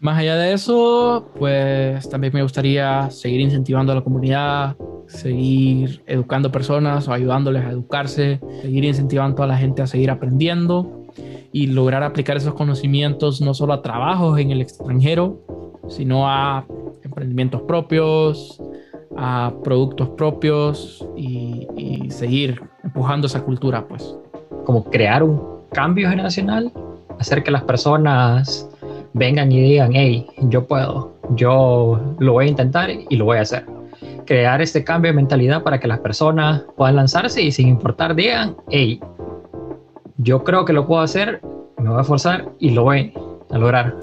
Más allá de eso, pues también me gustaría seguir incentivando a la comunidad, seguir educando personas o ayudándoles a educarse, seguir incentivando a la gente a seguir aprendiendo y lograr aplicar esos conocimientos no solo a trabajos en el extranjero, sino a emprendimientos propios, a productos propios y, seguir empujando esa cultura, pues. Como crear un cambio generacional, hacer que las personas vengan y digan, hey, yo puedo, yo lo voy a intentar y lo voy a hacer. Crear este cambio de mentalidad para que las personas puedan lanzarse y sin importar digan, hey, yo creo que lo puedo hacer, me voy a esforzar y lo voy a lograr.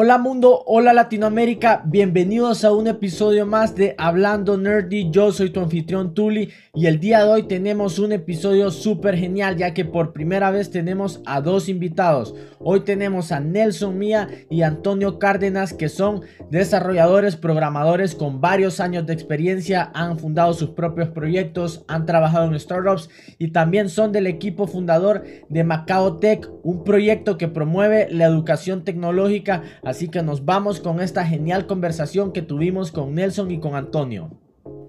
Hola mundo, hola Latinoamérica, bienvenidos a un episodio más de Hablando Nerdy, yo soy tu anfitrión Tuli y el día de hoy tenemos un episodio súper genial ya que por primera vez tenemos a dos invitados. Hoy tenemos a Nelson Mía y Antonio Cárdenas que son desarrolladores, programadores con varios años de experiencia, han fundado sus propios proyectos, han trabajado en startups y también son del equipo fundador de Macao Tech, un proyecto que promueve la educación tecnológica Así que nos vamos con esta genial conversación que tuvimos con Nelson y con Antonio.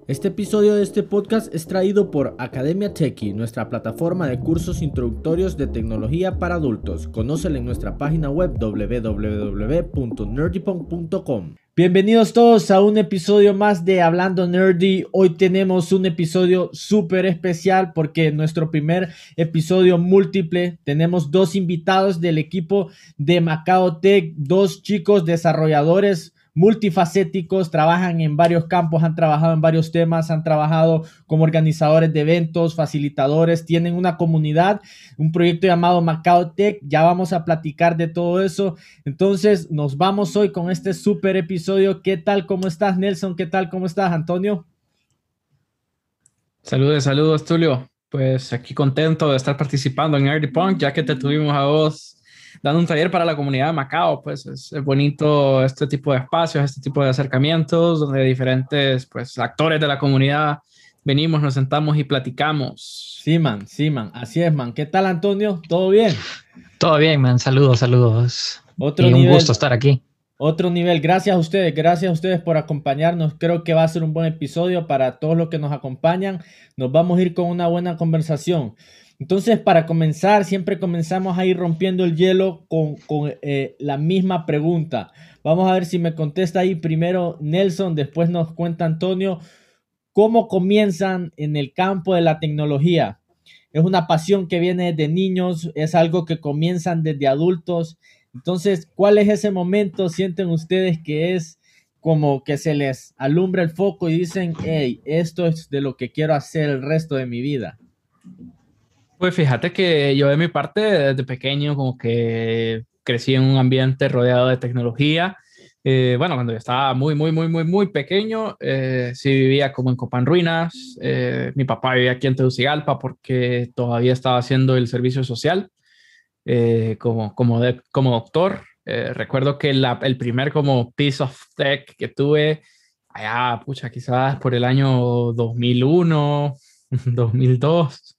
Este episodio de este podcast es traído por Academia Techie, nuestra plataforma de cursos introductorios de tecnología para adultos. Conócela en nuestra página web www.nerdypunk.com. Bienvenidos todos a un episodio más de Hablando Nerdy. Hoy tenemos un episodio súper especial porque en nuestro primer episodio múltiple tenemos dos invitados del equipo de Macao Tech, dos chicos desarrolladores multifacéticos, trabajan en varios campos, han trabajado en varios temas, han trabajado como organizadores de eventos, facilitadores, tienen una comunidad, un proyecto llamado Macao Tech, ya vamos a platicar de todo eso. Entonces, nos vamos hoy con este super episodio. ¿Qué tal? ¿Cómo estás, Nelson? ¿Qué tal? ¿Cómo estás, Antonio? Saludos, saludos, Tulio. Pues aquí contento de estar participando en Early ya que te tuvimos a vos dando un taller para la comunidad de Macao, pues es, bonito este tipo de espacios, este tipo de acercamientos donde diferentes pues actores de la comunidad venimos, nos sentamos y platicamos. Sí, man, sí, man, así es, man. ¿Qué tal, Antonio? ¿Todo bien? Todo bien, man. Saludos, saludos. Otro y un gusto estar aquí. Otro nivel. Gracias a ustedes, gracias a ustedes por acompañarnos. Creo que va a ser un buen episodio para todos los que nos acompañan. Nos vamos a ir con una buena conversación. Entonces, para comenzar, siempre comenzamos a ir rompiendo el hielo con, eh, la misma pregunta. Vamos a ver si me contesta ahí primero Nelson, después nos cuenta Antonio. ¿Cómo comienzan en el campo de la tecnología? Es una pasión que viene de niños, es algo que comienzan desde adultos. Entonces, ¿cuál es ese momento? ¿Sienten ustedes que es como que se les alumbra el foco y dicen, hey, esto es de lo que quiero hacer el resto de mi vida? Pues fíjate que yo de mi parte, desde pequeño, como que crecí en un ambiente rodeado de tecnología. Eh, bueno, cuando yo estaba muy, muy, muy, muy, muy pequeño, eh, sí vivía como en Copan Ruinas. Eh, mi papá vivía aquí en Tegucigalpa porque todavía estaba haciendo el servicio social como, como, de, como doctor. recuerdo que la, el primer como piece of tech que tuve allá, pucha, quizás por el año 2001, 2002.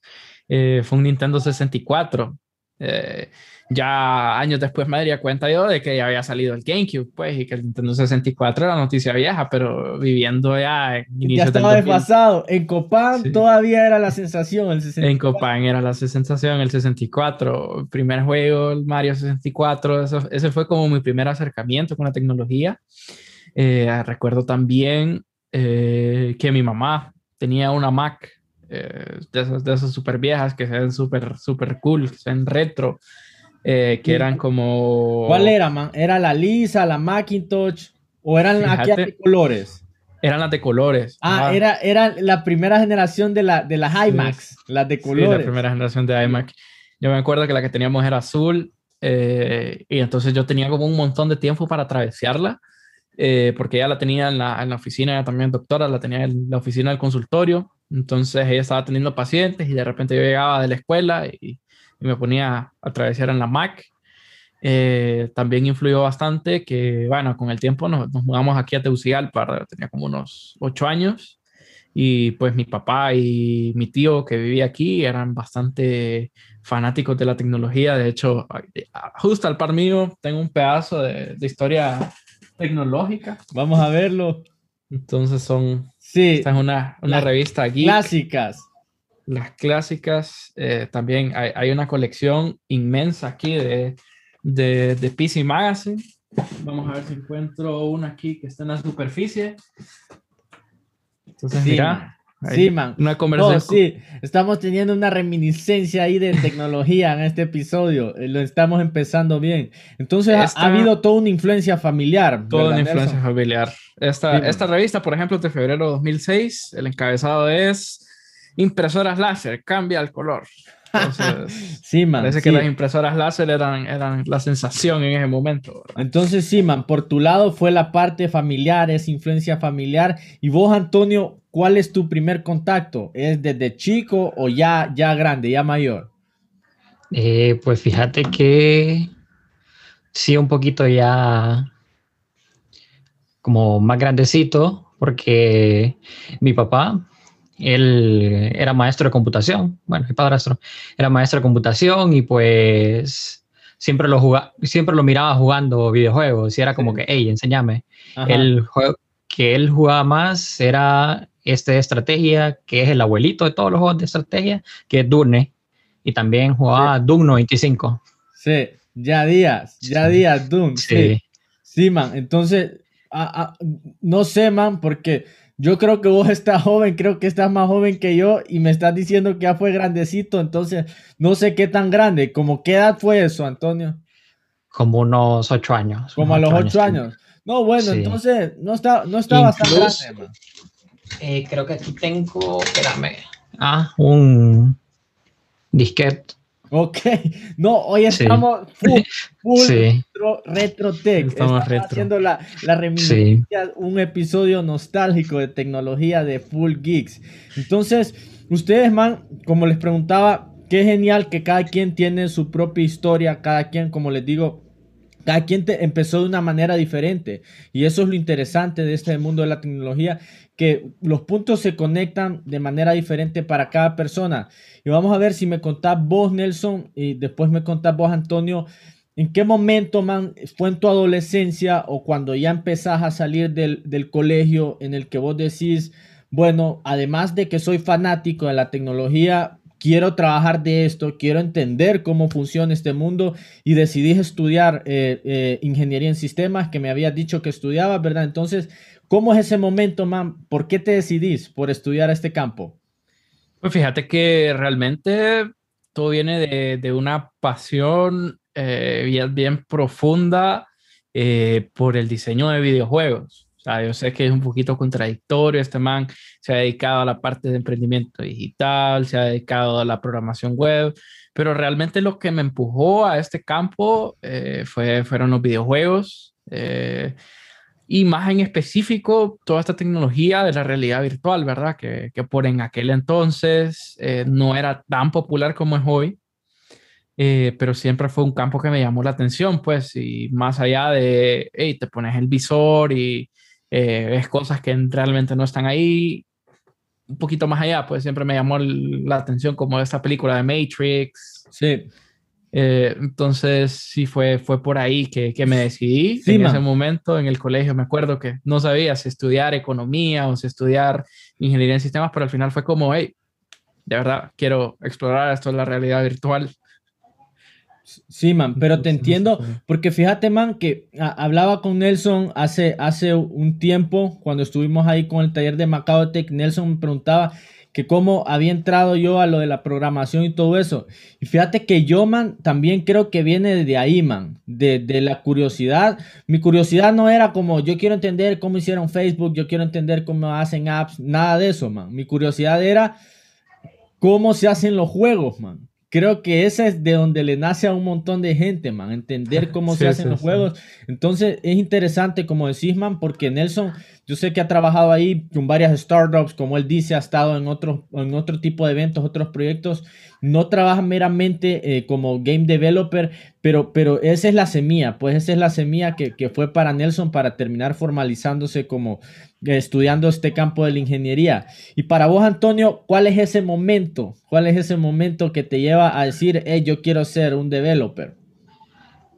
Eh, fue un Nintendo 64. Eh, ya años después me daría cuenta yo de que ya había salido el GameCube, pues, y que el Nintendo 64 era noticia vieja, pero viviendo ya en Ya estaba desfasado. En Copán todavía era la sensación, el 64. En Copán era la sensación, el 64. primer juego, el Mario 64, eso, ese fue como mi primer acercamiento con la tecnología. Eh, recuerdo también que mi mamá tenía una Mac eh, de esas, de esas super viejas que se ven súper, súper cool, que se ven retro, eh, que eran como... ¿Cuál era, man? ¿Era la lisa, la Macintosh o eran aquí de colores? Eran las de colores. Ah, era, era la primera generación de, la, de las iMacs, las de colores. Sí, la primera generación de iMac. Yo me acuerdo que la que teníamos era azul eh, y entonces yo tenía como un montón de tiempo para atravesarla eh, porque ella la tenía en la, en la oficina, también doctora, la tenía en la oficina del consultorio. Entonces ella estaba teniendo pacientes y de repente yo llegaba de la escuela y, y me ponía a travesar en la Mac. Eh, también influyó bastante que, bueno, con el tiempo nos, nos mudamos aquí a Tegucigalpa, tenía como unos ocho años y pues mi papá y mi tío que vivía aquí eran bastante fanáticos de la tecnología. De hecho, justo al par mío tengo un pedazo de, de historia tecnológica. Vamos a verlo. Entonces son... Sí. Esta es una, una revista aquí. Clásicas. Las clásicas. Eh, también hay, hay, una colección inmensa aquí de, de, de PC Magazine. Vamos a ver si encuentro una aquí que está en la superficie. Entonces, sí, mira, sí, man. Una conversación. No, sí, estamos teniendo una reminiscencia ahí de tecnología en este episodio. Eh, lo estamos empezando bien. Entonces, esta, ha, habido toda una influencia familiar. Toda una influencia Nelson? familiar. Esta, sí, esta revista, por ejemplo, es de febrero de 2006. El encabezado es Impresoras láser, cambia el color. Entonces, sí, man, parece sí. que las impresoras láser eran, eran la sensación en ese momento. ¿verdad? Entonces, sí, man, por tu lado fue la parte familiar, es influencia familiar. Y vos, Antonio, ¿cuál es tu primer contacto? ¿Es desde chico o ya, ya grande, ya mayor? Eh, pues fíjate que sí, un poquito ya como más grandecito, porque mi papá él era maestro de computación, bueno, mi padrastro era maestro de computación y pues siempre lo, jugaba, siempre lo miraba jugando videojuegos y era como que, hey, enséñame. El juego que él jugaba más era este de estrategia, que es el abuelito de todos los juegos de estrategia, que es Durne, y también jugaba sí. Doom 95. Sí, ya días, ya días Doom. Sí. sí, sí man, entonces, a, a, no sé, man, porque yo creo que vos estás joven, creo que estás más joven que yo y me estás diciendo que ya fue grandecito, entonces no sé qué tan grande, como qué edad fue eso, Antonio? Como unos ocho años. Como a los ocho años. años. No, bueno, sí. entonces no está, no está Incluso, bastante grande. Eh, creo que aquí tengo, espérame, ah, un disquete. Ok, no, hoy estamos sí. full, full sí. retro, retro, tech. Estamos, estamos retro. haciendo la, la reminiscencia, sí. un episodio nostálgico de tecnología de Full Geeks. Entonces, ustedes, man, como les preguntaba, qué genial que cada quien tiene su propia historia, cada quien, como les digo, cada quien te empezó de una manera diferente. Y eso es lo interesante de este mundo de la tecnología, que los puntos se conectan de manera diferente para cada persona. Y vamos a ver si me contás vos, Nelson, y después me contás vos, Antonio, en qué momento, man, fue en tu adolescencia o cuando ya empezás a salir del, del colegio en el que vos decís, bueno, además de que soy fanático de la tecnología, quiero trabajar de esto, quiero entender cómo funciona este mundo y decidí estudiar eh, eh, ingeniería en sistemas que me habías dicho que estudiabas, ¿verdad? Entonces, ¿cómo es ese momento, man? ¿Por qué te decidís por estudiar este campo? Pues fíjate que realmente todo viene de, una pasión eh, bien, profunda por el diseño de videojuegos. O sea, yo sé que es un poquito contradictorio. Este man se ha dedicado a la parte de emprendimiento digital, se ha dedicado a la programación web, pero realmente lo que me empujó a este campo eh, fue, fueron los videojuegos eh, y más en específico toda esta tecnología de la realidad virtual, ¿verdad? Que, que por en aquel entonces eh, no era tan popular como es hoy. Eh, pero siempre fue un campo que me llamó la atención, pues, y más allá de, hey, te pones el visor y, eh, ves cosas que realmente no están ahí. Un poquito más allá, pues siempre me llamó la atención como esta película de Matrix. Sí. Eh, entonces sí fue, fue por ahí que, que me decidí. Sí, en man. ese momento en el colegio me acuerdo que no sabía si estudiar economía o si estudiar ingeniería en sistemas, pero al final fue como, hey, de verdad quiero explorar esto en la realidad virtual. Sí, man, pero te entiendo, porque fíjate, man, que a, hablaba con Nelson hace, hace un tiempo, cuando estuvimos ahí con el taller de Macautech, Nelson me preguntaba que cómo había entrado yo a lo de la programación y todo eso. Y fíjate que yo, man, también creo que viene de ahí, man, de, de la curiosidad. Mi curiosidad no era como yo quiero entender cómo hicieron Facebook, yo quiero entender cómo hacen apps, nada de eso, man. Mi curiosidad era cómo se hacen los juegos, man creo que ese es de donde le nace a un montón de gente, man, entender cómo se hacen los juegos. Entonces es interesante, como decís, man, porque Nelson, yo sé que ha trabajado ahí con varias startups, como él dice, ha estado en, otro, en otro tipo de eventos, otros proyectos, no trabaja meramente eh, como game developer, pero, pero esa es la semilla, pues esa es la semilla que, que fue para Nelson para terminar formalizándose como estudiando este campo de la ingeniería. Y para vos, Antonio, ¿cuál es ese momento? ¿Cuál es ese momento que te lleva a decir, hey, yo quiero ser un developer?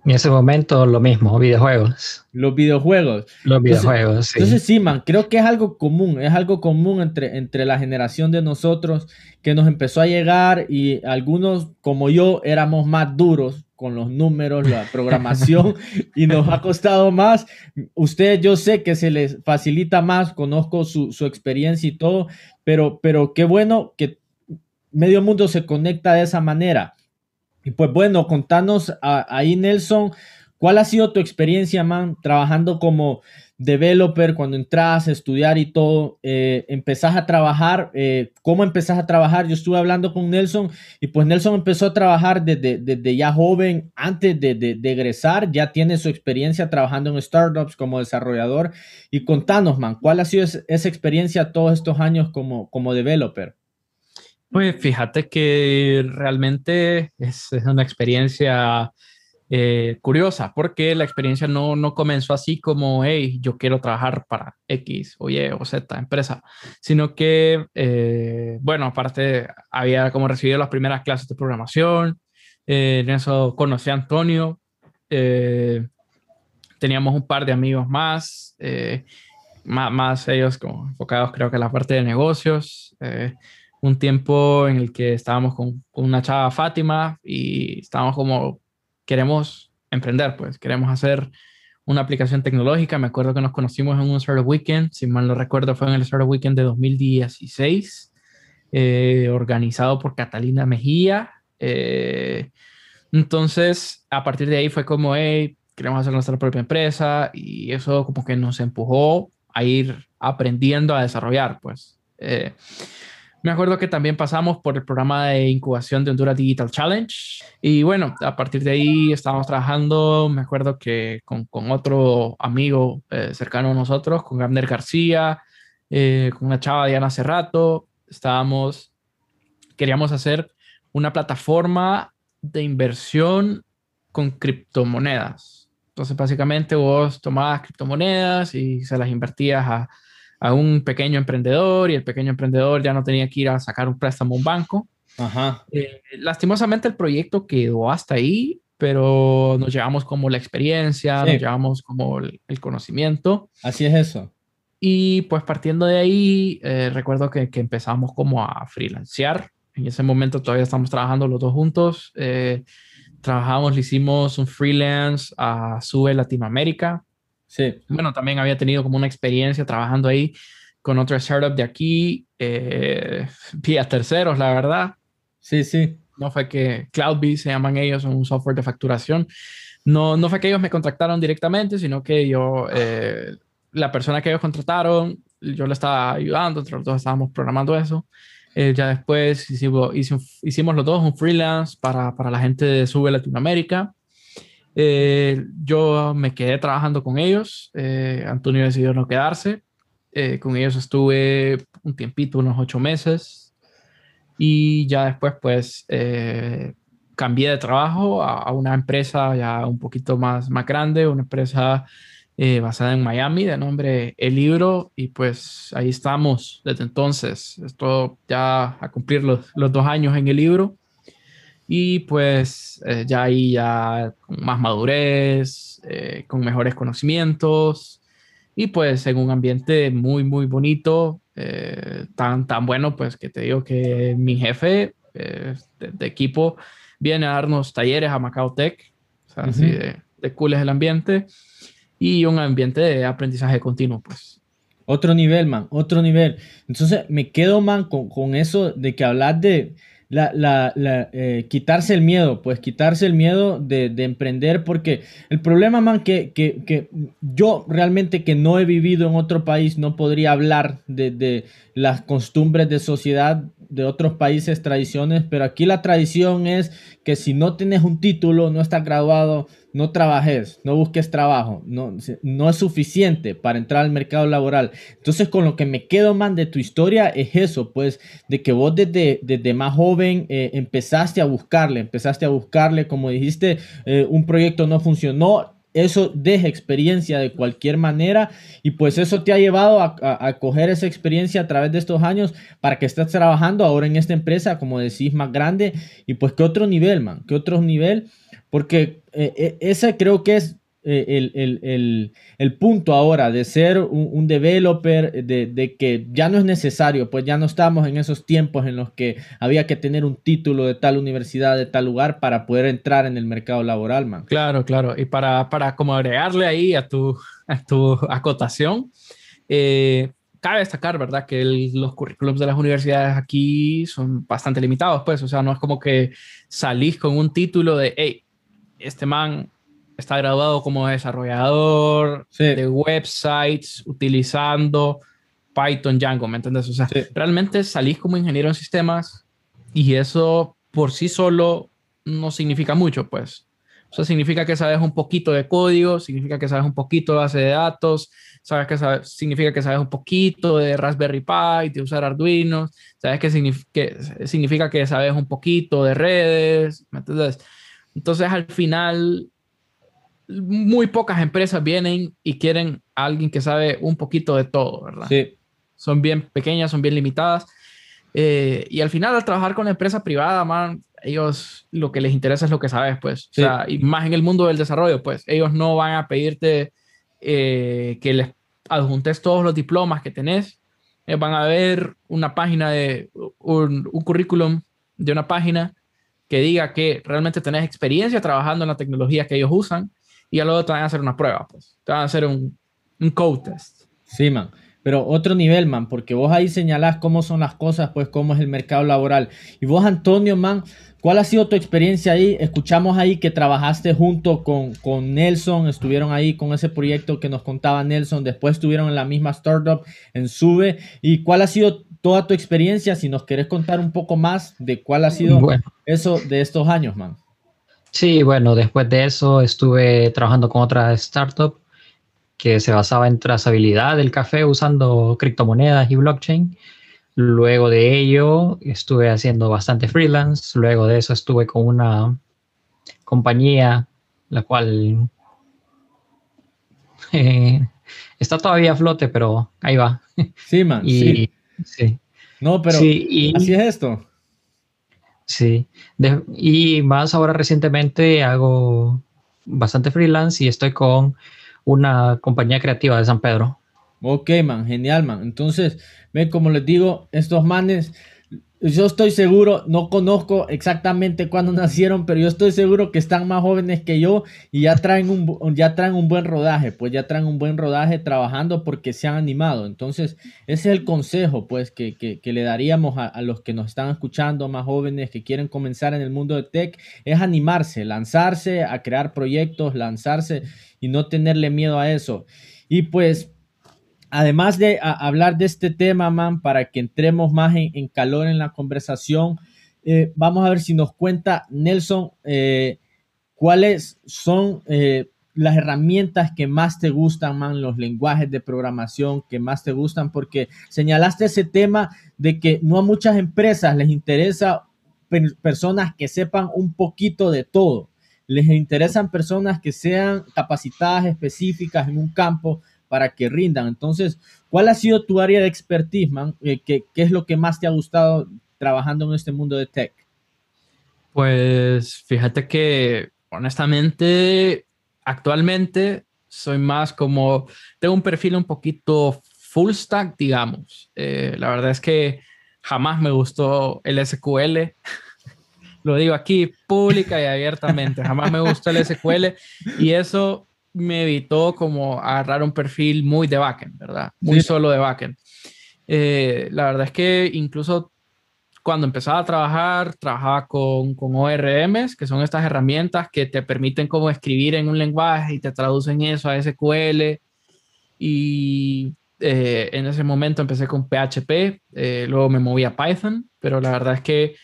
En ese momento lo mismo, videojuegos. Los videojuegos. Los videojuegos, sí. Entonces sí, man, creo que es algo común, es algo común entre, entre la generación de nosotros que nos empezó a llegar y algunos como yo éramos más duros con los números, la programación y nos ha costado más. Usted, yo sé que se les facilita más, conozco su, experiencia y todo, pero, pero qué bueno que medio mundo se conecta de esa manera. Y pues bueno, contanos ahí, Nelson, ¿cuál ha sido tu experiencia, man, trabajando como developer, cuando entras a estudiar y todo, eh, empezás a trabajar, eh, ¿cómo empezás a trabajar? Yo estuve hablando con Nelson y pues Nelson empezó a trabajar desde, ya joven, antes de, de, egresar, ya tiene su experiencia trabajando en startups como desarrollador. Y contanos, man, ¿cuál ha sido esa experiencia todos estos años como, como developer? Pues fíjate que realmente es, es una experiencia eh, curiosa, porque la experiencia no, no comenzó así como, hey, yo quiero trabajar para X o Y o Z empresa, sino que, eh, bueno, aparte había como recibido las primeras clases de programación, eh, en eso conocí a Antonio, teníamos un par de amigos más, más, más, ellos como enfocados creo que en la parte de negocios un tiempo en el que estábamos con, una chava Fátima y estábamos como queremos emprender, pues queremos hacer una aplicación tecnológica. Me acuerdo que nos conocimos en un Startup Weekend, si mal no recuerdo, fue en el Startup Weekend de 2016, eh, organizado por Catalina Mejía. Eh, entonces, a partir de ahí fue como, hey, queremos hacer nuestra propia empresa y eso como que nos empujó a ir aprendiendo a desarrollar, pues. Eh, me acuerdo que también pasamos por el programa de incubación de Honduras Digital Challenge. Y bueno, a partir de ahí estábamos trabajando, me acuerdo que con, con otro amigo eh, cercano a nosotros, con Gabner García, eh, con una chava Diana Cerrato, estábamos, queríamos hacer una plataforma de inversión con criptomonedas. Entonces, básicamente vos tomabas criptomonedas y se las invertías a a un pequeño emprendedor y el pequeño emprendedor ya no tenía que ir a sacar un préstamo a un banco. Ajá. Eh, lastimosamente el proyecto quedó hasta ahí, pero nos llevamos como la experiencia, nos llevamos como el, conocimiento. Así es eso. Y pues partiendo de ahí, eh, recuerdo que, que, empezamos como a freelancear. En ese momento todavía estamos trabajando los dos juntos. Eh, trabajamos, le hicimos un freelance a Sube Latinoamérica, Sí. Bueno, también había tenido como una experiencia trabajando ahí con otra startup de aquí, eh, vía terceros, la verdad. Sí, sí. No fue que CloudBee se llaman ellos, un software de facturación. No, no fue que ellos me contactaron directamente, sino que yo, eh, la persona que ellos contrataron, yo le estaba ayudando, entre los dos estábamos programando eso. Eh, ya después hicimos, hicimos, hicimos, los dos un freelance para, para la gente de Sube Latinoamérica. Eh, yo me quedé trabajando con ellos. Eh, Antonio decidió no quedarse. Eh, con ellos estuve un tiempito, unos ocho meses. Y ya después, pues, cambié de trabajo a, una empresa ya un poquito más, más grande, una empresa basada en Miami de nombre El Libro. Y pues ahí estamos desde entonces. Esto ya a cumplir los, los dos años en El Libro y pues eh, ya ahí ya con más madurez, eh, con mejores conocimientos y pues en un ambiente muy, muy bonito, eh, tan, tan bueno pues que te digo que mi jefe de, equipo viene a darnos talleres a Macao Tech, o sea, así de, de cool es el ambiente y un ambiente de aprendizaje continuo pues. Otro nivel, man, otro nivel. Entonces me quedo, man, con, con eso de que hablas de, la, la, la eh, quitarse el miedo, pues quitarse el miedo de, de emprender, porque el problema, man, que, que, que, yo realmente que no he vivido en otro país, no podría hablar de, de las costumbres de sociedad de otros países tradiciones, pero aquí la tradición es que si no tienes un título, no estás graduado, no trabajes, no busques trabajo, no, no es suficiente para entrar al mercado laboral. Entonces, con lo que me quedo, man, de tu historia es eso, pues, de que vos desde, desde más joven eh, empezaste a buscarle, empezaste a buscarle, como dijiste, eh, un proyecto no funcionó, eso deja experiencia de cualquier manera y pues eso te ha llevado a, coger esa experiencia a través de estos años para que estés trabajando ahora en esta empresa, como decís, más grande. Y pues qué otro nivel, man, qué otro nivel, porque eh, eh, ese creo que es eh, el, punto ahora de ser un, developer, de, que ya no es necesario, pues ya no estamos en esos tiempos en los que había que tener un título de tal universidad, de tal lugar para poder entrar en el mercado laboral, man. Claro, claro. Y para, para como agregarle ahí a tu, a tu acotación, eh, cabe destacar, ¿verdad? Que los currículums de las universidades aquí son bastante limitados, pues, o sea, no es como que salís con un título de, hey, este man está graduado como desarrollador de websites utilizando Python, Django, ¿me entiendes? O sea, realmente salís como ingeniero en sistemas y eso por sí solo no significa mucho, pues. O sea, significa que sabes un poquito de código, significa que sabes un poquito de base de datos, sabes que sabes, significa que sabes un poquito de Raspberry Pi, de usar Arduino, sabes que, que significa que sabes un poquito de redes, ¿me entiendes? Entonces, al final, muy pocas empresas vienen y quieren a alguien que sabe un poquito de todo, ¿verdad? Sí. Son bien pequeñas, son bien limitadas. Eh, y al final, al trabajar con la empresa privada, man, ellos lo que les interesa es lo que sabes, pues. O sea, y más en el mundo del desarrollo, pues. Ellos no van a pedirte eh, que les adjuntes todos los diplomas que tenés. van a ver una página de un, un currículum de una página que diga que realmente tenés experiencia trabajando en la tecnología que ellos usan y luego te van a hacer una prueba, pues. Te van a hacer un, un code test. Sí, man. Pero otro nivel, man, porque vos ahí señalás cómo son las cosas, pues cómo es el mercado laboral. Y vos, Antonio, man, ¿cuál ha sido tu experiencia ahí? Escuchamos ahí que trabajaste junto con, con Nelson, estuvieron ahí con ese proyecto que nos contaba Nelson, después estuvieron en la misma startup en Sube. ¿Y cuál ha sido toda tu experiencia? Si nos querés contar un poco más de cuál ha sido eso de estos años, man. Sí, bueno, después de eso estuve trabajando con otra startup que se basaba en trazabilidad del café usando criptomonedas y blockchain. Luego de ello estuve haciendo bastante freelance. Luego de eso estuve con una compañía, la cual eh, está todavía a flote, pero ahí va. Sí, man. sí. No, pero así es esto. Sí, y más ahora recientemente hago bastante freelance y estoy con una compañía creativa de San Pedro. Ok, man, genial, man. Entonces, ven, como les digo, estos manes yo estoy seguro, no conozco exactamente cuándo nacieron, pero yo estoy seguro que están más jóvenes que yo y ya traen un, ya traen un buen rodaje, pues ya traen un buen rodaje trabajando porque se han animado. Entonces, ese es el consejo, pues, que, que, le daríamos a, a, los que nos están escuchando, más jóvenes que quieren comenzar en el mundo de tech, es animarse, lanzarse a crear proyectos, lanzarse y no tenerle miedo a eso. Y pues además de hablar de este tema, man, para que entremos más en, calor en la conversación, eh, vamos a ver si nos cuenta Nelson eh, cuáles son eh, las herramientas que más te gustan, man, los lenguajes de programación que más te gustan, porque señalaste ese tema de que no a muchas empresas les interesa personas que sepan un poquito de todo. Les interesan personas que sean capacitadas específicas en un campo para que rindan. Entonces, ¿cuál ha sido tu área de expertise, man? Eh, ¿Qué, es lo que más te ha gustado trabajando en este mundo de tech? Pues fíjate que honestamente, actualmente soy más como, tengo un perfil un poquito full stack, digamos. Eh, la verdad es que jamás me gustó el SQL. Lo digo aquí pública y abiertamente. Jamás me gustó el SQL y eso me evitó como agarrar un perfil muy de backend, ¿verdad? Muy solo de backend. Eh, la verdad es que incluso cuando empezaba a trabajar, trabajaba con, con ORMs, que son estas herramientas que te permiten como escribir en un lenguaje y te traducen eso a SQL. Y eh, en ese momento empecé con PHP, eh, luego me moví a Python, pero la verdad es que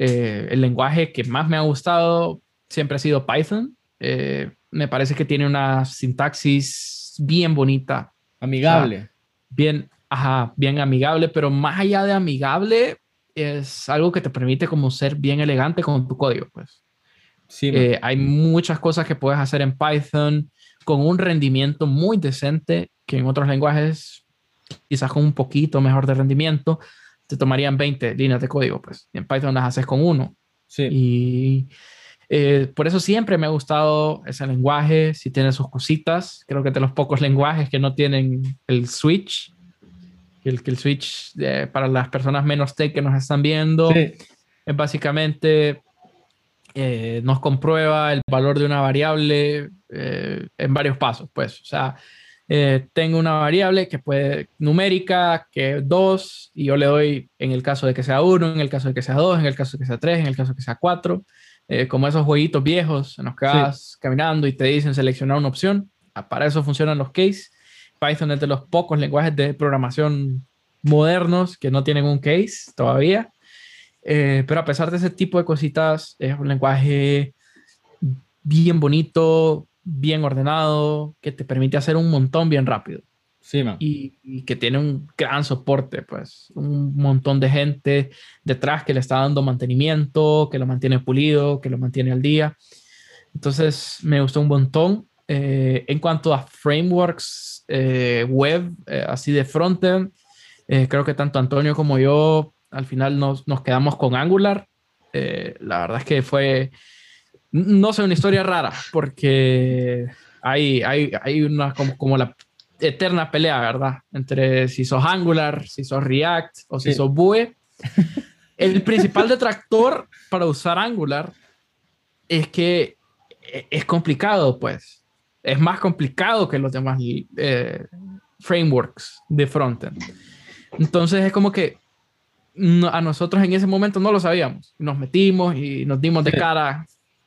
eh, el lenguaje que más me ha gustado siempre ha sido Python. Eh, me parece que tiene una sintaxis bien bonita. Amigable. bien, ajá, bien amigable, pero más allá de amigable, es algo que te permite como ser bien elegante con tu código, pues. Sí, Eh, hay muchas cosas que puedes hacer en Python con un rendimiento muy decente que en otros lenguajes, quizás con un poquito mejor de rendimiento, te tomarían 20 líneas de código, pues. En Python las haces con uno. sí. Y eh, por eso siempre me ha gustado ese lenguaje, si tiene sus cositas. Creo que de los pocos lenguajes que no tienen el switch, el, que el switch eh, para las personas menos tech que nos están viendo, Sí. es básicamente eh, nos comprueba el valor de una variable eh, en varios pasos, pues. O sea, eh, tengo una variable que puede numérica, que es 2, y yo le doy en el caso de que sea 1, en el caso de que sea 2, en el caso de que sea 3, en el caso de que sea 4. Como esos jueguitos viejos en los que Sí. vas caminando y te dicen seleccionar una opción. Ah, Para eso funcionan los case. Python es de los pocos lenguajes de programación modernos que no tienen un case todavía. Eh, pero a pesar de ese tipo de cositas, es un lenguaje bien bonito, bien ordenado, que te permite hacer un montón bien rápido Sí, y, y que tiene un gran soporte, pues un montón de gente detrás que le está dando mantenimiento, que lo mantiene pulido, que lo mantiene al día. Entonces me gustó un montón. Eh, en cuanto a frameworks eh, web, eh, así de frontend, eh, creo que tanto Antonio como yo al final nos, nos quedamos con Angular. Eh, la verdad es que fue, no sé, una historia rara, porque hay, hay, hay una como, como la eterna pelea, ¿verdad? Entre si sos Angular, si sos React o si Sí. sos Vue. El principal detractor para usar Angular es que e- es complicado, pues. Es más complicado que los demás eh, frameworks de frontend. Entonces es como que no- a nosotros en ese momento no lo sabíamos. Nos metimos y nos dimos de cara.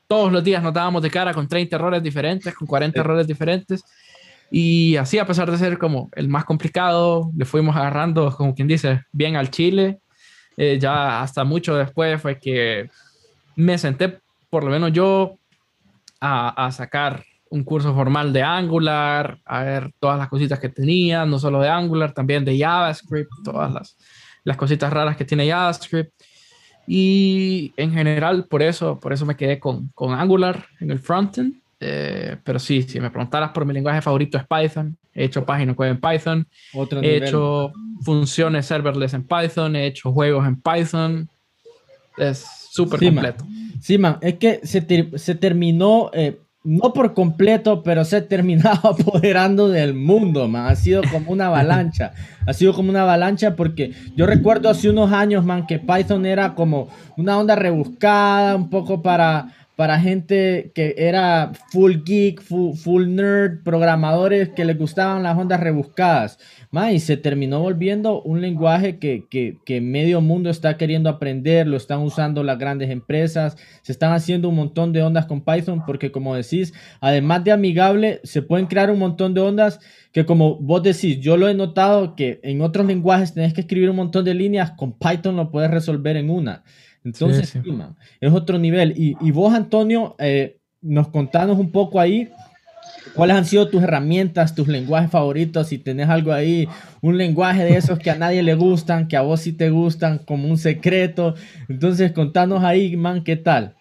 Todos los días nos dábamos de cara con 30 errores diferentes, con 40 Sí. errores diferentes. Y así, a pesar de ser como el más complicado, le fuimos agarrando, como quien dice, bien al chile. Eh, ya hasta mucho después fue que me senté, por lo menos yo, a, a sacar un curso formal de Angular, a ver todas las cositas que tenía, no solo de Angular, también de JavaScript, todas las, las cositas raras que tiene JavaScript. Y en general, por eso, por eso me quedé con, con Angular en el frontend. Eh, pero sí, si me preguntaras por mi lenguaje favorito es Python. He hecho páginas web en Python. Otro He nivel. hecho funciones serverless en Python. He hecho juegos en Python. Es súper Sí, man. completo. Sí, man, es que se, ter- se terminó, eh, no por completo, pero se ha terminado apoderando del mundo, man. Ha sido como una avalancha. ha sido como una avalancha porque yo recuerdo hace unos años, man, que Python era como una onda rebuscada, un poco para, para gente que era full geek, full, nerd, programadores que les gustaban las ondas rebuscadas. Man, y se terminó volviendo un lenguaje que, que, que medio mundo está queriendo aprender, lo están usando las grandes empresas, se están haciendo un montón de ondas con Python porque como decís, además de amigable, se pueden crear un montón de ondas que como vos decís, yo lo he notado que en otros lenguajes tenés que escribir un montón de líneas, con Python lo puedes resolver en una. Entonces, Sí, sí. sí, man, es otro nivel. Y, y vos, Antonio, eh, nos contanos un poco ahí. ¿Cuáles han sido tus herramientas, tus lenguajes favoritos? Si tenés algo ahí, un lenguaje de esos que a nadie le gustan, que a vos sí te gustan, como un secreto. Entonces, contanos ahí, man, ¿qué tal?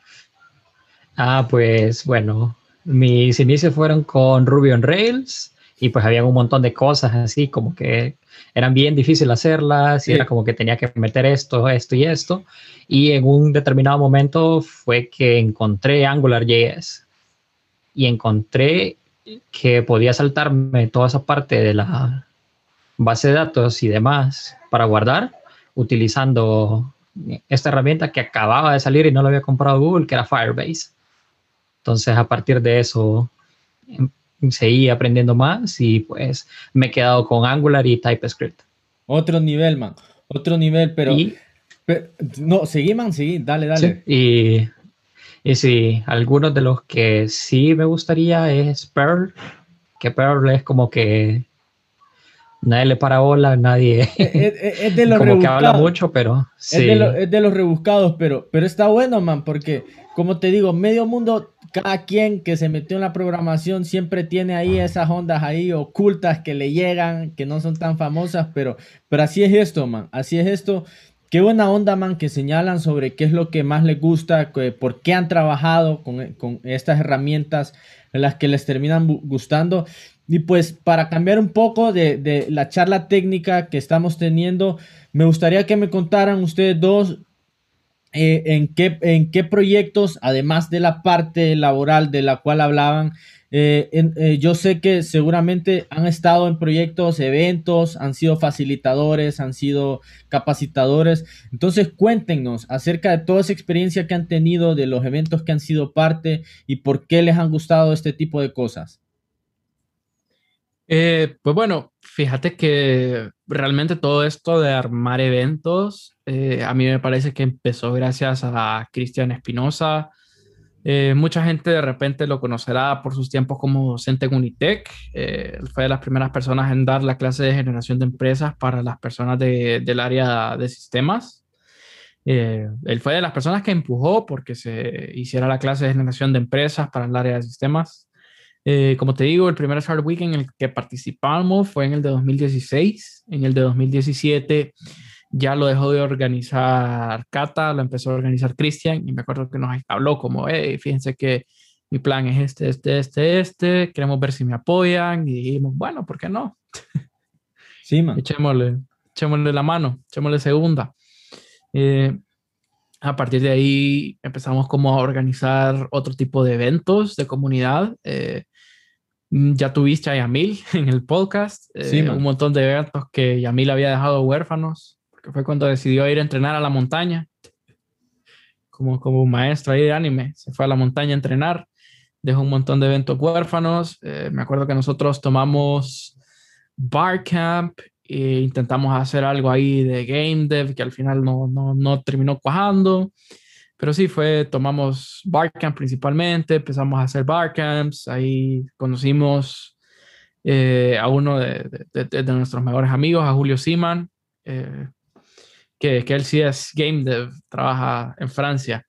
Ah, pues bueno, mis inicios fueron con Ruby on Rails y pues había un montón de cosas así como que eran bien difíciles hacerlas y era como que tenía que meter esto, esto y esto. Y en un determinado momento fue que encontré AngularJS y encontré que podía saltarme toda esa parte de la base de datos y demás para guardar utilizando esta herramienta que acababa de salir y no la había comprado Google, que era Firebase. Entonces, a partir de eso, em, seguí aprendiendo más y pues me he quedado con Angular y TypeScript. Otro nivel, man. Otro nivel, pero... y, no, seguí, man, seguí. Dale, dale. sí, y, y sí, algunos de los que sí me gustaría es Perl, que Perl es como que nadie le para bola, nadie. Es, de los como que habla mucho, pero sí. Es de, los rebuscados, pero, pero está bueno, man, porque como te digo, medio mundo, cada quien que se metió en la programación siempre tiene ahí esas ondas ahí ocultas que le llegan, que no son tan famosas, pero, pero así es esto, man. Así es esto. Qué buena onda, man, que señalan sobre qué es lo que más les gusta, por qué han trabajado con, con estas herramientas en las que les terminan gustando. Y pues para cambiar un poco de, la charla técnica que estamos teniendo, me gustaría que me contaran ustedes dos eh, en, qué, en qué proyectos, además de la parte laboral de la cual hablaban, eh, eh, yo sé que seguramente han estado en proyectos, eventos, han sido facilitadores, han sido capacitadores. Entonces cuéntenos acerca de toda esa experiencia que han tenido, de los eventos que han sido parte y por qué les han gustado este tipo de cosas. Pues bueno, fíjate que realmente todo esto de armar eventos, eh, a mí me parece que empezó gracias a Cristian Espinosa. Eh, mucha gente de repente lo conocerá por sus tiempos como docente en Unitec. fue de las primeras personas en dar la clase de generación de empresas para las personas del área de sistemas. él fue de las personas que empujó porque se hiciera la clase de generación de empresas para el área de sistemas. Eh, como te digo, el primer Start Week en el que participamos fue en el de 2016. En el de 2017 ya lo dejó de organizar Cata, lo empezó a organizar Cristian y me acuerdo que nos habló como, hey, fíjense que mi plan es este, este, este, este, queremos ver si me apoyan y dijimos, bueno, ¿por qué no? Sí, man. Echémosle, echémosle la mano, echémosle segunda. Eh, a partir de ahí empezamos como a organizar otro tipo de eventos de comunidad. Eh, ya tuviste a Yamil en el podcast, eh, un montón de eventos que Yamil había dejado huérfanos, porque fue cuando decidió ir a entrenar a la montaña, como, como un maestro ahí de anime, se fue a la montaña a entrenar, dejó un montón de eventos huérfanos, eh, me acuerdo que nosotros tomamos Barcamp e intentamos hacer algo ahí de game dev que al final no, no, no terminó cuajando. Pero sí, fue, tomamos Barcamp principalmente, empezamos a hacer Barcamps, ahí conocimos eh, a uno de, de, nuestros mejores amigos, a Julio Siman, eh, que, que, él sí es game dev, trabaja en Francia.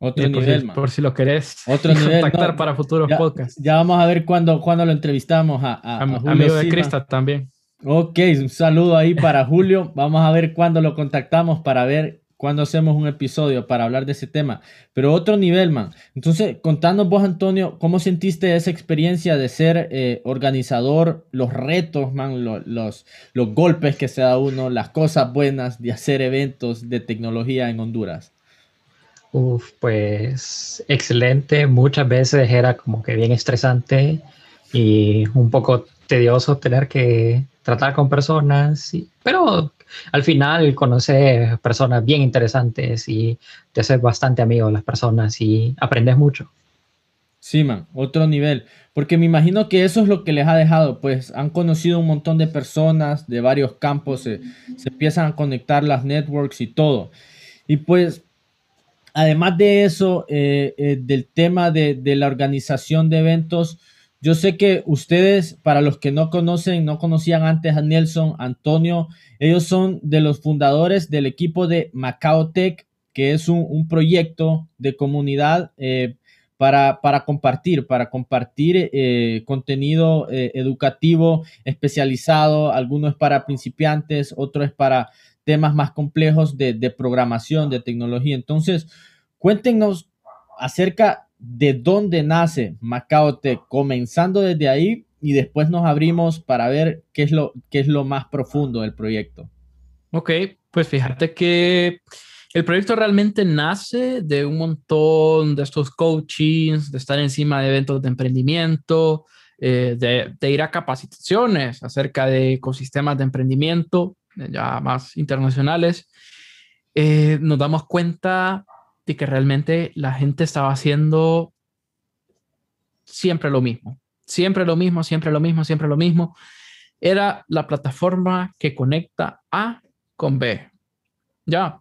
Otro eh, nivel, por, por, si lo querés Otro contactar para futuros podcasts. Ya vamos a ver cuándo, cuando lo entrevistamos a, a, Julio Amigo de Crista también. Ok, un saludo ahí para Julio. Vamos a ver cuándo lo contactamos para ver cuando hacemos un episodio para hablar de ese tema. Pero otro nivel, man. Entonces, contanos vos, Antonio, ¿cómo sentiste esa experiencia de ser eh, organizador? Los retos, man, los, los golpes que se da uno, las cosas buenas de hacer eventos de tecnología en Honduras. Uf, pues excelente. Muchas veces era como que bien estresante y un poco tedioso tener que tratar con personas, pero al final conoces personas bien interesantes y te haces bastante amigo de las personas y aprendes mucho. Sí, man, otro nivel. Porque me imagino que eso es lo que les ha dejado, pues han conocido un montón de personas de varios campos, se, empiezan a conectar las networks y todo. Y pues, además de eso, eh, eh, del tema de, de la organización de eventos, yo sé que ustedes, para los que no conocen, no conocían antes a Nelson, Antonio, ellos son de los fundadores del equipo de Macao Tech, que es un, proyecto de comunidad eh, para, para, compartir, para compartir eh, contenido eh, educativo especializado. Algunos es para principiantes, otro es para temas más complejos de, de programación, de tecnología. Entonces, cuéntenos acerca de dónde nace Macao Tech, comenzando desde ahí y después nos abrimos para ver qué es lo, qué es lo más profundo del proyecto. Ok, pues fíjate que el proyecto realmente nace de un montón de estos coachings, de estar encima de eventos de emprendimiento, eh, de, ir a capacitaciones acerca de ecosistemas de emprendimiento ya más internacionales. Eh, nos damos cuenta de que realmente la gente estaba haciendo siempre lo mismo, siempre lo mismo, siempre lo mismo, siempre lo mismo. Era la plataforma que conecta A con B. Ya.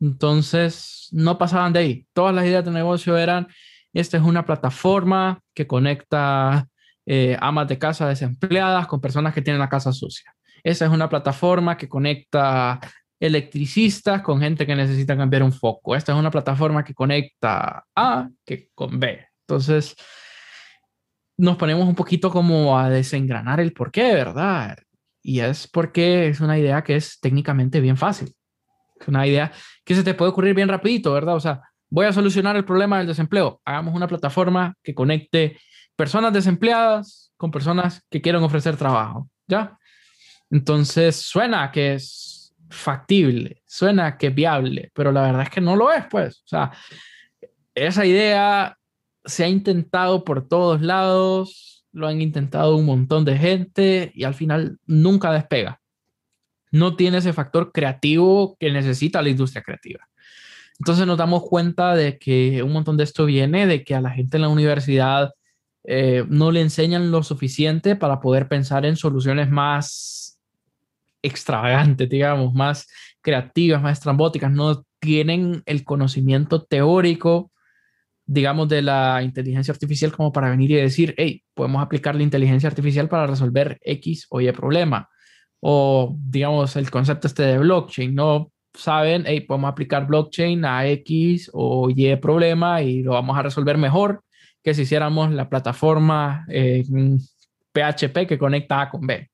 Entonces, no pasaban de ahí. Todas las ideas de negocio eran, esta es una plataforma que conecta eh, amas de casa desempleadas con personas que tienen la casa sucia. esa es una plataforma que conecta electricistas con gente que necesita cambiar un foco. Esta es una plataforma que conecta A que con B. Entonces, nos ponemos un poquito como a desengranar el por qué, ¿verdad? Y es porque es una idea que es técnicamente bien fácil. Es una idea que se te puede ocurrir bien rapidito, ¿verdad? O sea, voy a solucionar el problema del desempleo. Hagamos una plataforma que conecte personas desempleadas con personas que quieren ofrecer trabajo, ¿ya? Entonces, suena que es factible, suena que viable, pero la verdad es que no lo es, pues. O sea, esa idea se ha intentado por todos lados, lo han intentado un montón de gente y al final nunca despega. No tiene ese factor creativo que necesita la industria creativa. Entonces nos damos cuenta de que un montón de esto viene de que a la gente en la universidad eh, no le enseñan lo suficiente para poder pensar en soluciones más extravagantes, digamos, más creativas, más estrambóticas. No tienen el conocimiento teórico digamos, de la inteligencia artificial como para venir y decir, hey, podemos aplicar la inteligencia artificial para resolver X o Y problema. O, digamos, el concepto este de blockchain, ¿no? Saben, hey, podemos aplicar blockchain a X o Y problema y lo vamos a resolver mejor que si hiciéramos la plataforma PHP que conecta A con B.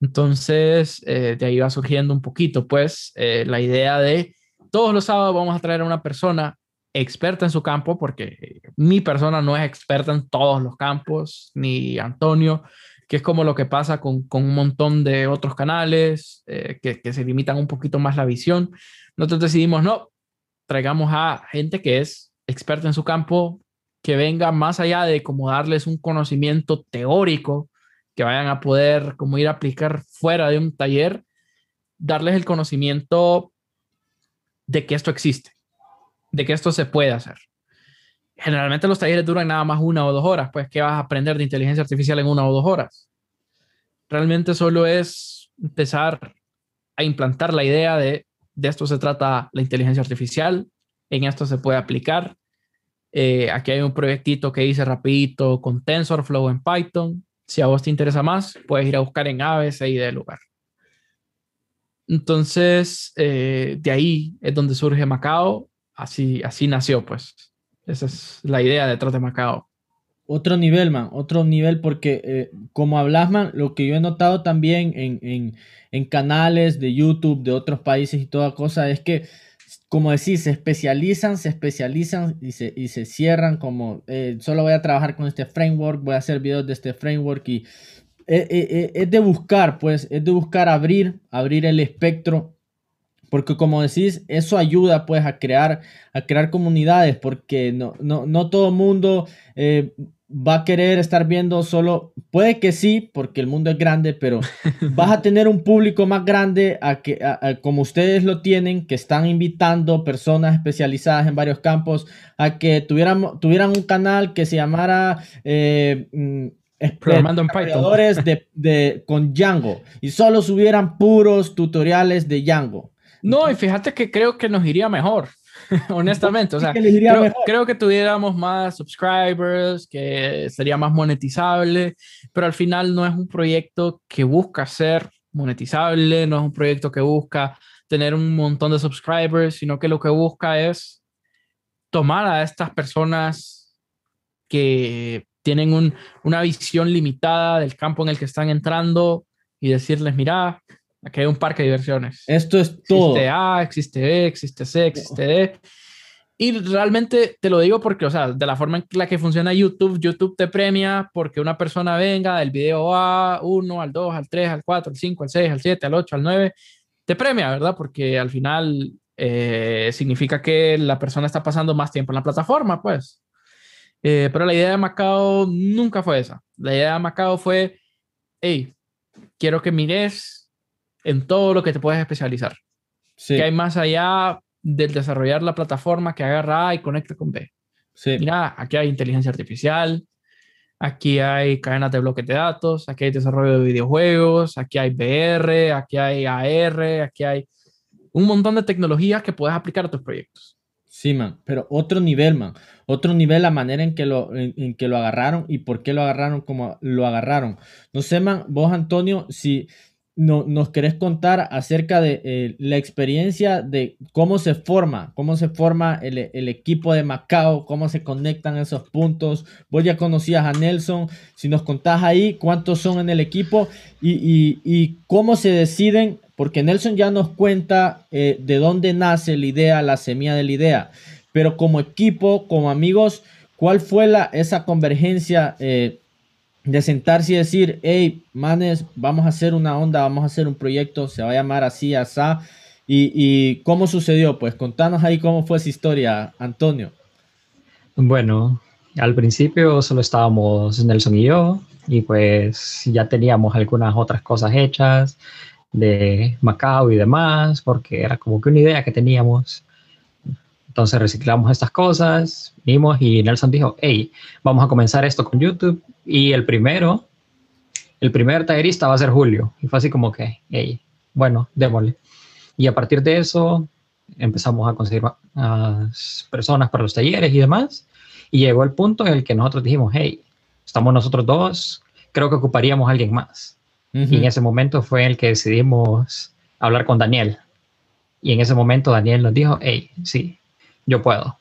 Entonces, eh, de ahí va surgiendo un poquito, pues, eh, la idea de todos los sábados vamos a traer a una persona experta en su campo, porque mi persona no es experta en todos los campos, ni Antonio, que es como lo que pasa con, con un montón de otros canales eh, que, que, se limitan un poquito más la visión. Nosotros decidimos, no, traigamos a gente que es experta en su campo, que venga más allá de como darles un conocimiento teórico, que vayan a poder como ir a aplicar fuera de un taller, darles el conocimiento de que esto existe de que esto se puede hacer. Generalmente los talleres duran nada más una o dos horas, pues ¿qué vas a aprender de inteligencia artificial en una o dos horas? Realmente solo es empezar a implantar la idea de de esto se trata la inteligencia artificial, en esto se puede aplicar. Eh, aquí hay un proyectito que hice rapidito con TensorFlow en Python. Si a vos te interesa más, puedes ir a buscar en ABC y de lugar. Entonces, eh, de ahí es donde surge Macao así, así nació, pues. Esa es la idea detrás de Macao. Otro nivel, man, otro nivel, porque eh, como hablas, man, lo que yo he notado también en, canales de YouTube de otros países y toda cosa es que, como decís, se especializan, se especializan y se, y se cierran como, eh, solo voy a trabajar con este framework, voy a hacer videos de este framework y eh, es de buscar, pues, es de buscar abrir, abrir el espectro porque como decís, eso ayuda pues a crear, a crear comunidades, porque no, no, no todo mundo eh, va a querer estar viendo solo, puede que sí, porque el mundo es grande, pero vas a tener un público más grande a que, como ustedes lo tienen, que están invitando personas especializadas en varios campos a que tuvieran, tuvieran un canal que se llamara... Eh, mm, Programando en Python. De, de, con Django y solo subieran puros tutoriales de Django. No, y fíjate que creo que nos iría mejor, honestamente. O sea, creo, que tuviéramos más subscribers, que sería más monetizable, pero al final no es un proyecto que busca ser monetizable, no es un proyecto que busca tener un montón de subscribers, sino que lo que busca es tomar a estas personas que tienen una visión limitada del campo en el que están entrando y decirles, mira, Aquí hay un parque de diversiones. Esto es todo. Existe A, existe B, existe C, existe D. Y realmente te lo digo porque, o sea, de la forma en la que funciona YouTube, YouTube te premia porque una persona venga del video A1 al 2, al 3, al 4, al 5, al 6, al 7, al 8, al 9, te premia, ¿verdad? Porque al final eh, significa que la persona está pasando más tiempo en la plataforma, pues. Eh, pero la idea de Macao nunca fue esa. La idea de Macao fue, hey, quiero que mires en todo lo que te puedes especializar. Sí. Que hay más allá del desarrollar la plataforma que agarra A y conecta con B. Sí. Mira, aquí hay inteligencia artificial, aquí hay cadenas de bloques de datos, aquí hay desarrollo de videojuegos, aquí hay VR, aquí hay AR, aquí hay un montón de tecnologías que puedes aplicar a tus proyectos. Sí, man, pero otro nivel, man. Otro nivel, la manera en que lo, en que lo agarraron y por qué lo agarraron como lo agarraron. No sé, man, vos, Antonio, si, no, nos querés contar acerca de eh, la experiencia de cómo se forma, cómo se forma el, equipo de Macao, cómo se conectan esos puntos. Vos ya conocías a Nelson, si nos contás ahí cuántos son en el equipo y, cómo se deciden, porque Nelson ya nos cuenta eh, de dónde nace la idea, la semilla de la idea, pero como equipo, como amigos, ¿cuál fue la, esa convergencia? Eh, de sentarse y decir, hey, manes, vamos a hacer una onda, vamos a hacer un proyecto, se va a llamar así, asá. ¿Y, y cómo sucedió? Pues contanos ahí cómo fue esa historia, Antonio. Bueno, al principio solo estábamos Nelson y yo, y pues ya teníamos algunas otras cosas hechas de Macao y demás, porque era como que una idea que teníamos. Entonces reciclamos estas cosas, vimos y Nelson dijo, hey, vamos a comenzar esto con YouTube. Y el primero, el primer tallerista va a ser Julio. Y fue así como que, hey, bueno, démosle. Y a partir de eso empezamos a conseguir personas para los talleres y demás. Y llegó el punto en el que nosotros dijimos, hey, estamos nosotros dos, creo que ocuparíamos a alguien más. Y en ese momento fue el que decidimos hablar con Daniel. Y en ese momento Daniel nos dijo, hey, sí, yo puedo.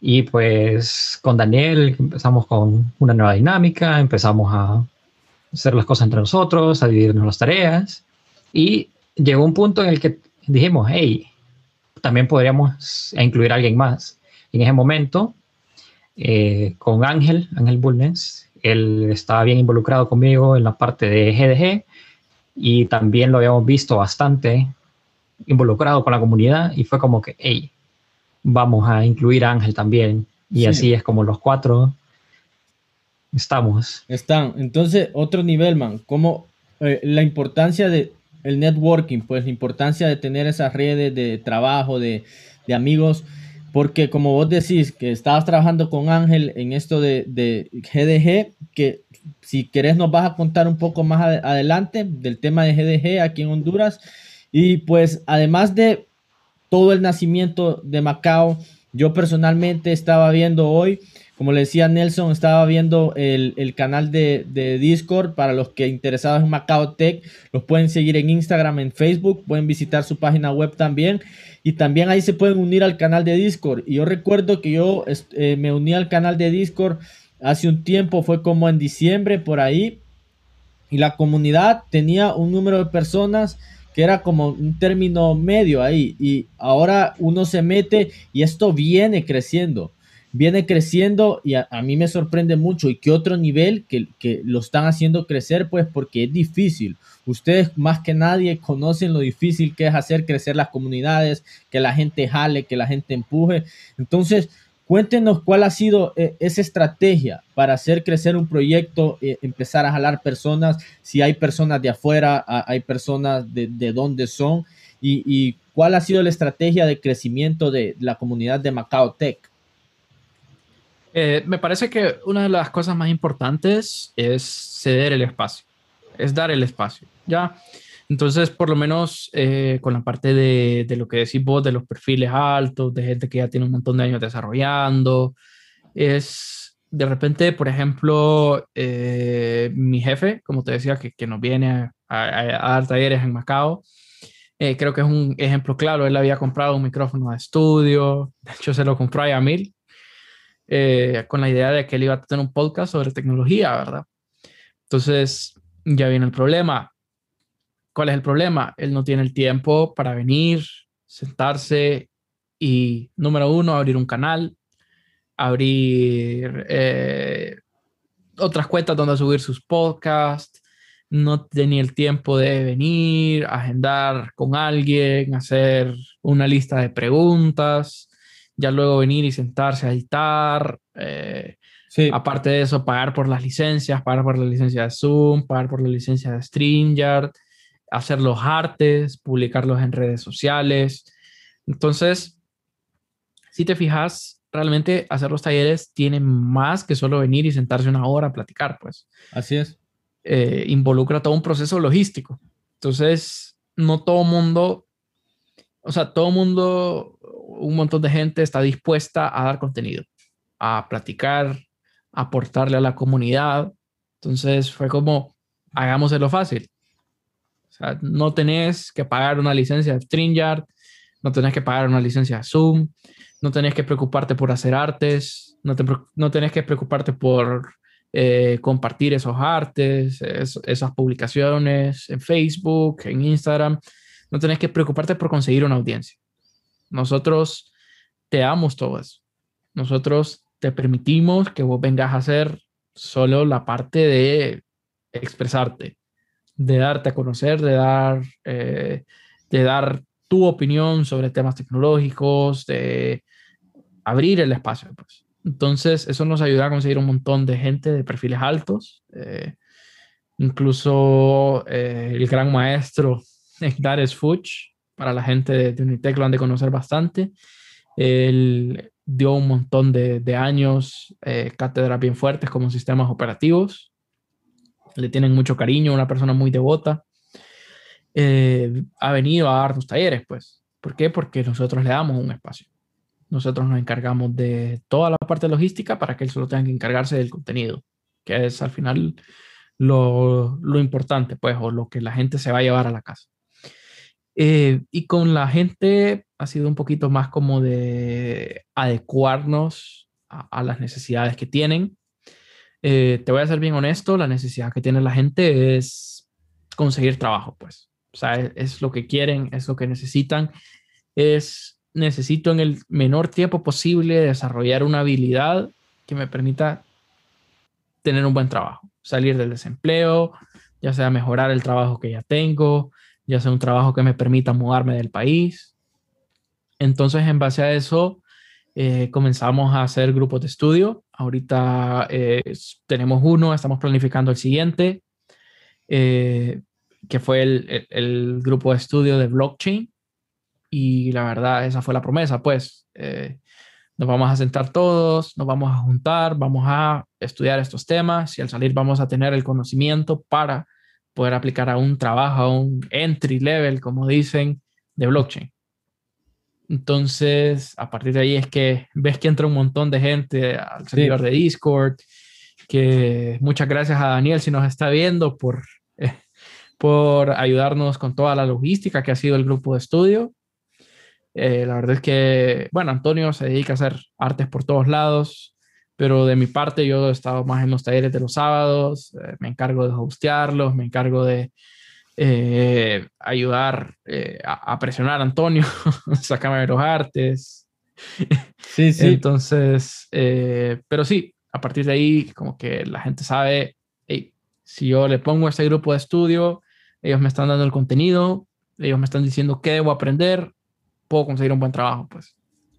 Y pues con Daniel empezamos con una nueva dinámica, empezamos a hacer las cosas entre nosotros, a dividirnos las tareas. Y llegó un punto en el que dijimos, hey, también podríamos incluir a alguien más. en ese momento, eh, con Ángel, Ángel Bulnes, él estaba bien involucrado conmigo en la parte de GDG y también lo habíamos visto bastante involucrado con la comunidad y fue como que, hey, vamos a incluir a Ángel también. Y así es como los cuatro estamos. Están. Entonces, otro nivel, man. Como eh, la importancia de el networking, pues la importancia de tener esas redes de trabajo, de, amigos. Porque como vos decís que estabas trabajando con Ángel en esto de, de GDG, que si querés nos vas a contar un poco más adelante del tema de GDG aquí en Honduras. Y pues además de todo el nacimiento de Macao. Yo personalmente estaba viendo hoy, como le decía Nelson, estaba viendo el, canal de, Discord para los que interesados en Macao Tech. Los pueden seguir en Instagram, en Facebook, pueden visitar su página web también. Y también ahí se pueden unir al canal de Discord. Y yo recuerdo que yo eh, me uní al canal de Discord hace un tiempo, fue como en diciembre por ahí. Y la comunidad tenía un número de personas que era como un término medio ahí. Y ahora uno se mete y esto viene creciendo. Viene creciendo y a, mí me sorprende mucho. ¿Y qué otro nivel que, que, lo están haciendo crecer? Pues porque es difícil. Ustedes más que nadie conocen lo difícil que es hacer crecer las comunidades, que la gente jale, que la gente empuje. Entonces, Cuéntenos cuál ha sido eh, esa estrategia para hacer crecer un proyecto, eh, empezar a jalar personas, si hay personas de afuera, hay personas de, de dónde son, y, cuál ha sido la estrategia de crecimiento de la comunidad de Macao Tech. Eh, me parece que una de las cosas más importantes es ceder el espacio, es dar el espacio. Ya, entonces, por lo menos eh, con la parte de, lo que decís vos, de los perfiles altos, de gente que ya tiene un montón de años desarrollando, es de repente, por ejemplo, eh, mi jefe, como te decía, que, que nos viene a, a, dar talleres en Macao, eh, creo que es un ejemplo claro. Él había comprado un micrófono de estudio, de hecho se lo compró a mil, con la idea de que él iba a tener un podcast sobre tecnología, ¿verdad? Entonces, ya viene el problema ¿Cuál es el problema? Él no tiene el tiempo para venir, sentarse y, número uno, abrir un canal, abrir eh, otras cuentas donde subir sus podcasts. No tenía el tiempo de venir, agendar con alguien, hacer una lista de preguntas, ya luego venir y sentarse a editar. Eh, aparte de eso, pagar por las licencias, pagar por la licencia de Zoom, pagar por la licencia de StreamYard hacer los artes, publicarlos en redes sociales. Entonces, si te fijas, realmente hacer los talleres tiene más que solo venir y sentarse una hora a platicar, pues. Así es. Eh, involucra todo un proceso logístico. Entonces, no todo mundo, o sea, todo mundo, un montón de gente está dispuesta a dar contenido, a platicar, a aportarle a la comunidad. Entonces, fue como, hagámoslo fácil no tenés que pagar una licencia de StreamYard, no tenés que pagar una licencia de Zoom, no tenés que preocuparte por hacer artes, no, te, no tenés que preocuparte por eh, compartir esos artes, esas publicaciones en Facebook, en Instagram. No tenés que preocuparte por conseguir una audiencia. Nosotros te damos todo eso. Nosotros te permitimos que vos vengas a hacer solo la parte de expresarte, de darte a conocer, de dar, eh, de dar tu opinión sobre temas tecnológicos, de abrir el espacio. Pues. Entonces, eso nos ayuda a conseguir un montón de gente de perfiles altos. Eh, incluso eh, el gran maestro Darius Fuch, para la gente de, Unitec lo han de conocer bastante. Él dio un montón de, años eh, cátedras bien fuertes como sistemas operativos. Le tienen mucho cariño, una persona muy devota. ha venido a darnos talleres, pues. ¿Por qué? Porque nosotros le damos un espacio. Nosotros nos encargamos de toda la parte logística para que él solo tenga que encargarse del contenido, que es al final lo, lo importante, pues, o lo que la gente se va a llevar a la casa. Eh, y con la gente ha sido un poquito más como de adecuarnos a, las necesidades que tienen. Eh, te voy a ser bien honesto, la necesidad que tiene la gente es conseguir trabajo, pues. O sea, es, es, lo que quieren, es lo que necesitan, es necesito en el menor tiempo posible desarrollar una habilidad que me permita tener un buen trabajo, salir del desempleo, ya sea mejorar el trabajo que ya tengo, ya sea un trabajo que me permita mudarme del país. Entonces, en base a eso, eh, comenzamos a hacer grupos de estudio. Ahorita eh, tenemos uno, estamos planificando el siguiente, eh, que fue el, el, grupo de estudio de blockchain y la verdad esa fue la promesa, pues eh, nos vamos a sentar todos, nos vamos a juntar, vamos a estudiar estos temas y al salir vamos a tener el conocimiento para poder aplicar a un trabajo, a un entry level, como dicen, de blockchain. Entonces, a partir de ahí es que ves que entra un montón de gente al servidor de Discord, que muchas gracias a Daniel si nos está viendo por, eh, por ayudarnos con toda la logística que ha sido el grupo de estudio. Eh, la verdad es que, bueno, Antonio se dedica a hacer artes por todos lados, pero de mi parte yo he estado más en los talleres de los sábados, eh, me encargo de hostearlos, me encargo de eh, ayudar a, presionar a Antonio, sacarme de los artes. Sí, sí. Entonces, pero sí, a partir de ahí, como que la gente sabe, si yo le pongo este grupo de estudio, ellos me están dando el contenido, ellos me están diciendo qué debo aprender, puedo conseguir un buen trabajo, pues.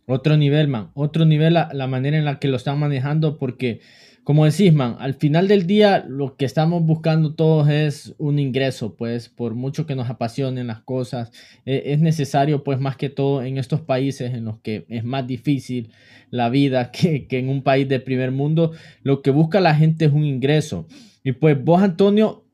Otro nivel, man. Otro nivel la, manera en la que lo están manejando, porque, como decís, man, al final del día lo que estamos buscando todos es un ingreso, pues, por mucho que nos apasionen las cosas, e, es necesario, pues, más que todo en estos países en los que es más difícil la vida que, en un país de primer mundo, lo que busca la gente es un ingreso. Y pues vos, Antonio,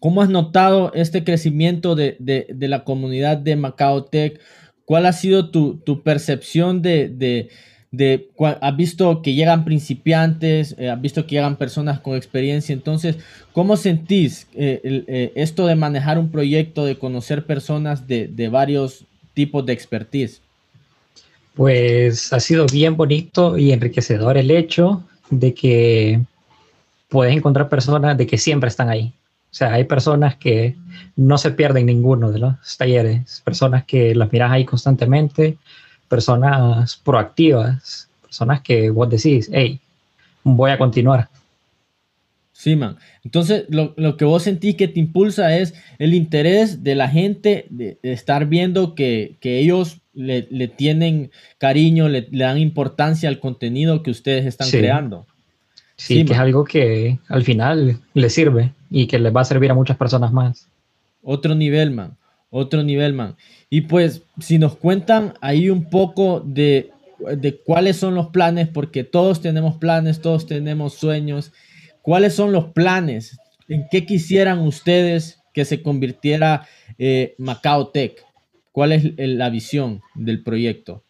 ¿cómo has notado este crecimiento de, de, de la comunidad de Macao Tech? ¿Cuál ha sido tu, percepción de, de, has visto que llegan principiantes, eh, has visto que llegan personas con experiencia, entonces, ¿cómo sentís eh, eh, esto de manejar un proyecto, de conocer personas de, varios tipos de expertise? Pues ha sido bien bonito y enriquecedor el hecho de que puedes encontrar personas de que siempre están ahí. O sea, hay personas que no se pierden ninguno de los talleres, personas que las miras ahí constantemente, personas proactivas, personas que vos decís, hey, voy a continuar. Sí, man. Entonces, lo, que vos sentís que te impulsa es el interés de la gente de, estar viendo que, ellos le, tienen cariño, le, dan importancia al contenido que ustedes están creando. Sí, que es algo que al final les sirve y que les va a servir a muchas personas más. Otro nivel, man. Otro nivel, man. Y pues, si nos cuentan ahí un poco de, de cuáles son los planes, porque todos tenemos planes, todos tenemos sueños. ¿Cuáles son los planes? ¿En qué quisieran ustedes que se convirtiera eh, Macao Tech? ¿Cuál es la visión del proyecto?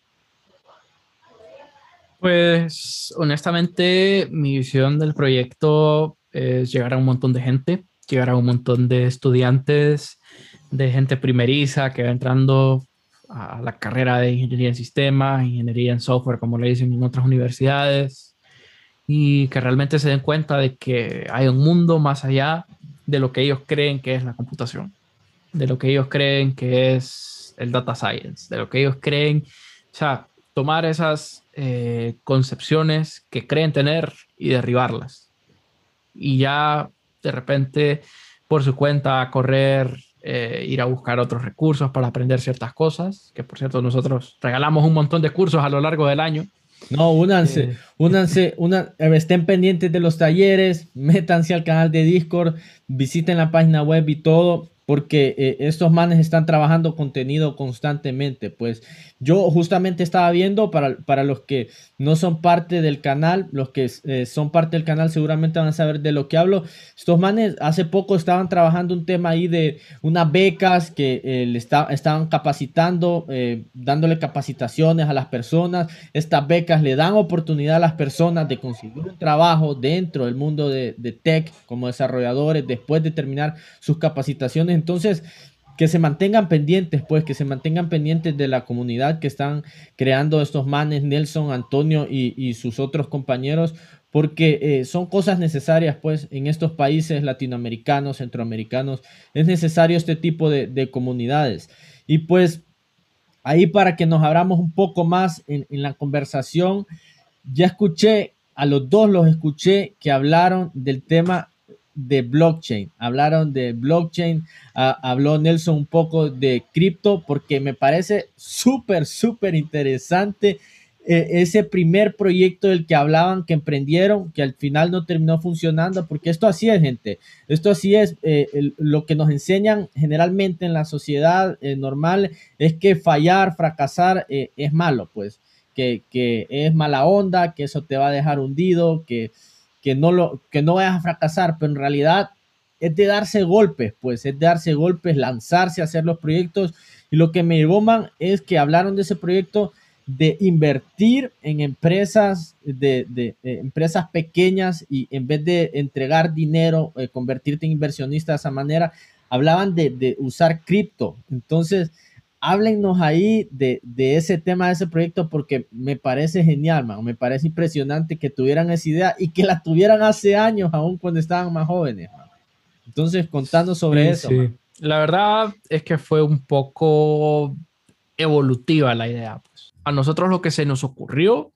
Pues honestamente, mi visión del proyecto es llegar a un montón de gente. llegará un montón de estudiantes, de gente primeriza que va entrando a la carrera de ingeniería en sistemas, ingeniería en software, como le dicen en otras universidades, y que realmente se den cuenta de que hay un mundo más allá de lo que ellos creen que es la computación, de lo que ellos creen que es el data science, de lo que ellos creen, o sea, tomar esas eh, concepciones que creen tener y derribarlas. Y ya de repente por su cuenta correr, eh, ir a buscar otros recursos para aprender ciertas cosas, que por cierto nosotros regalamos un montón de cursos a lo largo del año. No, únanse, eh. únanse, una, estén pendientes de los talleres, métanse al canal de Discord, visiten la página web y todo porque eh, estos manes están trabajando contenido constantemente. Pues yo justamente estaba viendo para, para los que no son parte del canal, los que eh, son parte del canal seguramente van a saber de lo que hablo. Estos manes hace poco estaban trabajando un tema ahí de unas becas que eh, le estaban capacitando, dándole capacitaciones a las personas. Estas becas le dan oportunidad a las personas de conseguir un trabajo dentro del mundo de, de tech como desarrolladores después de terminar sus capacitaciones entonces, que se mantengan pendientes, pues, que se mantengan pendientes de la comunidad que están creando estos manes, Nelson, Antonio y, sus otros compañeros, porque eh, son cosas necesarias, pues, en estos países latinoamericanos, centroamericanos, es necesario este tipo de, comunidades. Y pues, ahí para que nos abramos un poco más en, en la conversación, ya escuché, a los dos los escuché que hablaron del tema de blockchain. Hablaron de blockchain, habló Nelson un poco de cripto, porque me parece súper, súper interesante eh, ese primer proyecto del que hablaban, que emprendieron, que al final no terminó funcionando, porque esto así es, gente. Esto así es. Eh, lo que nos enseñan generalmente en la sociedad eh, normal es que fallar, fracasar es malo, pues. Que, que es mala onda, que eso te va a dejar hundido, que que no, lo, que no vayas a fracasar, pero en realidad es de darse golpes, pues es de darse golpes, lanzarse a hacer los proyectos. Y lo que me llegó, man, es que hablaron de ese proyecto de invertir en empresas, de, de, empresas pequeñas y en vez de entregar dinero, eh, convertirte en inversionista de esa manera, hablaban de, de usar cripto. Entonces, háblennos ahí de, ese tema, de ese proyecto, porque me parece genial, man. Me parece impresionante que tuvieran esa idea y que la tuvieran hace años, aún cuando estaban más jóvenes. Entonces, contando sobre eso. La verdad es que fue un poco evolutiva la idea. Pues. A nosotros lo que se nos ocurrió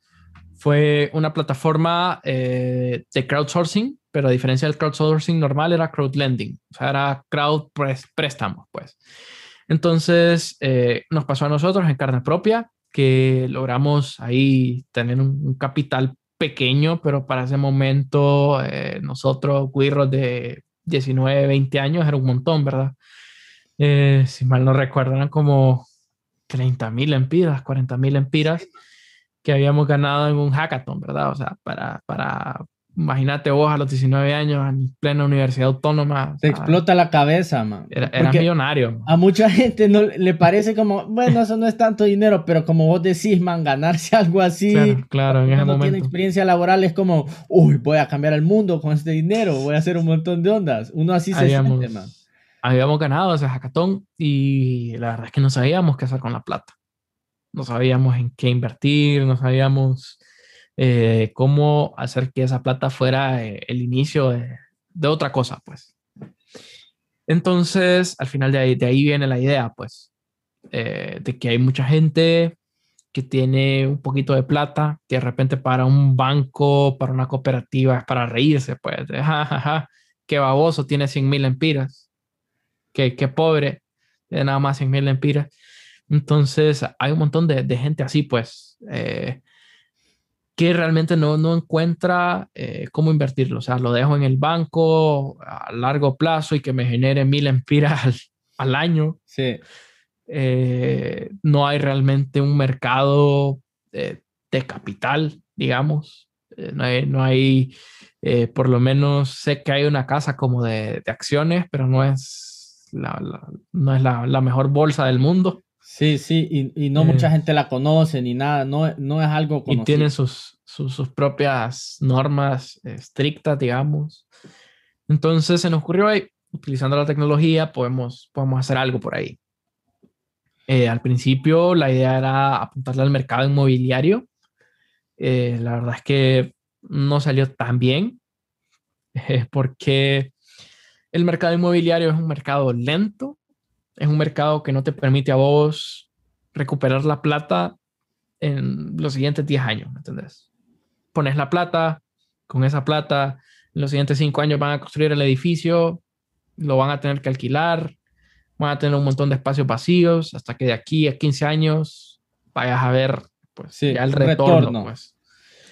fue una plataforma eh, de crowdsourcing, pero a diferencia del crowdsourcing normal era crowdlending, o sea, era crowd préstamos, pues. Entonces, eh, nos pasó a nosotros en carne propia que logramos ahí tener un, capital pequeño, pero para ese momento eh, nosotros, guirros de 19, 20 años, era un montón, ¿verdad? Eh, si mal no recuerdo, eran como 30 mil empiras, 40 mil empiras que habíamos ganado en un hackathon, ¿verdad? O sea, para, para, Imagínate vos a los 19 años en plena universidad autónoma. Te explota la cabeza, man. Era, millonario. A mucha gente no le parece como, bueno, eso no es tanto dinero, pero como vos decís, man, ganarse algo así. Claro, en ese momento. tiene experiencia laboral es como, uy, voy a cambiar el mundo con este dinero, voy a hacer un montón de ondas. Uno así se siente, man. Habíamos ganado ese hackathon y la verdad es que no sabíamos qué hacer con la plata. No sabíamos en qué invertir, no sabíamos eh, cómo hacer que esa plata fuera eh, el inicio de, otra cosa, pues. Entonces, al final de ahí, de ahí viene la idea, pues, eh, de que hay mucha gente que tiene un poquito de plata, que de repente para un banco, para una cooperativa, es para reírse, pues, de, ja, qué baboso, tiene 100 mil empiras, qué, qué pobre, tiene nada más 100 mil empiras. Entonces, hay un montón de, de gente así, pues, que realmente no, no encuentra eh, cómo invertirlo. O sea, lo dejo en el banco a largo plazo y que me genere mil empiras al, año. Sí. Eh, no hay realmente un mercado de, capital, digamos. Eh, no hay, no hay por lo menos sé que hay una casa como de, de acciones, pero no es, la, no es la, la mejor bolsa del mundo. Sí, sí, y, y no mucha eh. gente la conoce ni nada, no, no es algo conocido. Y tiene sus, sus, sus, propias normas estrictas, digamos. Entonces se nos ocurrió ahí, utilizando la tecnología, podemos, podemos hacer algo por ahí. Eh, al principio la idea era apuntarle al mercado inmobiliario. Eh, la verdad es que no salió tan bien porque el mercado inmobiliario es un mercado lento, es un mercado que no te permite a vos recuperar la plata en los siguientes 10 años, ¿me entendés? Pones la plata, con esa plata, en los siguientes 5 años van a construir el edificio, lo van a tener que alquilar, van a tener un montón de espacios vacíos, hasta que de aquí a 15 años vayas a ver pues, ya el retorno. Pues.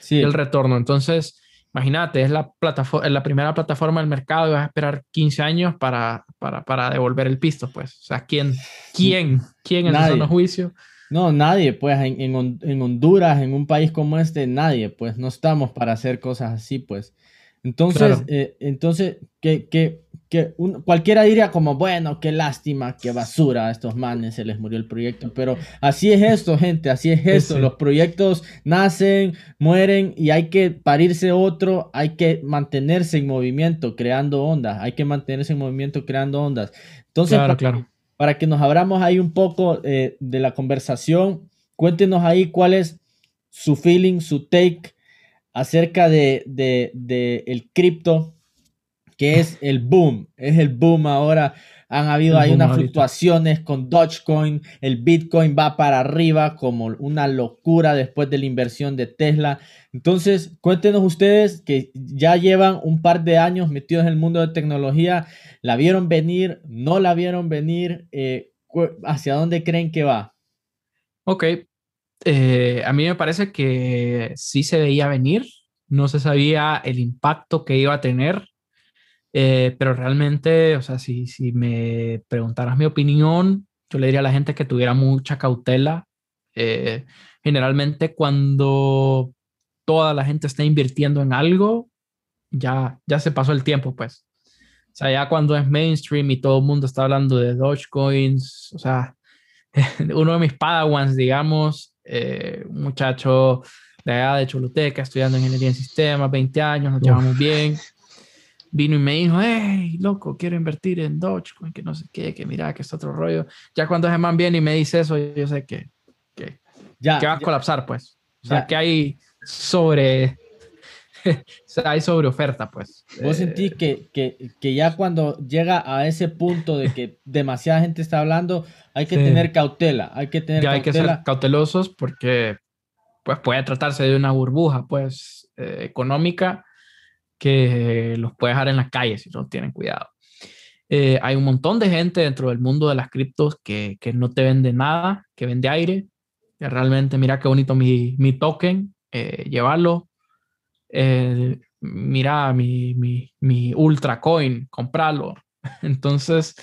Sí. El retorno. Entonces, imagínate, es la, plataforma, la primera plataforma del mercado y vas a esperar 15 años para, para, para devolver el pisto, pues. O sea, ¿quién, quién, quién en el juicio? No, nadie, pues en, en, Honduras, en un país como este, nadie, pues no estamos para hacer cosas así, pues. Entonces, eh, entonces que, que, que cualquiera diría como, bueno, qué lástima, qué basura a estos manes, se les murió el proyecto, pero así es esto, gente, así es esto, los proyectos nacen, mueren y hay que parirse otro, hay que mantenerse en movimiento, creando ondas, hay que mantenerse en movimiento, creando ondas. Entonces, claro, claro para que nos abramos ahí un poco eh, de la conversación. Cuéntenos ahí cuál es su feeling, su take acerca de, de, el cripto, que es el boom, es el boom ahora han habido ahí unas fluctuaciones con Dogecoin, el Bitcoin va para arriba como una locura después de la inversión de Tesla. Entonces, cuéntenos ustedes que ya llevan un par de años metidos en el mundo de tecnología, ¿la vieron venir? ¿No la vieron venir? Eh, ¿Hacia dónde creen que va? Ok, eh, a mí me parece que sí se veía venir, no se sabía el impacto que iba a tener eh, pero realmente, o sea, si, si me preguntaras mi opinión, yo le diría a la gente que tuviera mucha cautela. Eh, generalmente cuando toda la gente está invirtiendo en algo, ya, ya se pasó el tiempo, pues. O sea, ya cuando es mainstream y todo el mundo está hablando de Dogecoins, o sea, uno de mis padawans, digamos, eh, un muchacho de allá de Choluteca, estudiando ingeniería en sistemas, 20 años, nos llevamos bien vino y me dijo, hey, loco, quiero invertir en Dogecoin, que no sé qué, que mira, que es otro rollo. Ya cuando ese man viene y me dice eso, yo sé que, que, ya, que va a colapsar, pues. O sea, que hay sobre... o sea, hay sobre oferta, pues. Vos sentís que, que, que, ya cuando llega a ese punto de que demasiada gente está hablando, hay que tener cautela, hay que tener ya hay que ser cautelosos porque pues puede tratarse de una burbuja, pues, eh, económica que los puede dejar en las calles si no tienen cuidado. Eh, hay un montón de gente dentro del mundo de las criptos que, que no te vende nada, que vende aire. Que realmente, mira qué bonito mi, mi token, eh, llevarlo. Eh, mira mi, mi, mi, Ultra Coin, comprarlo. Entonces,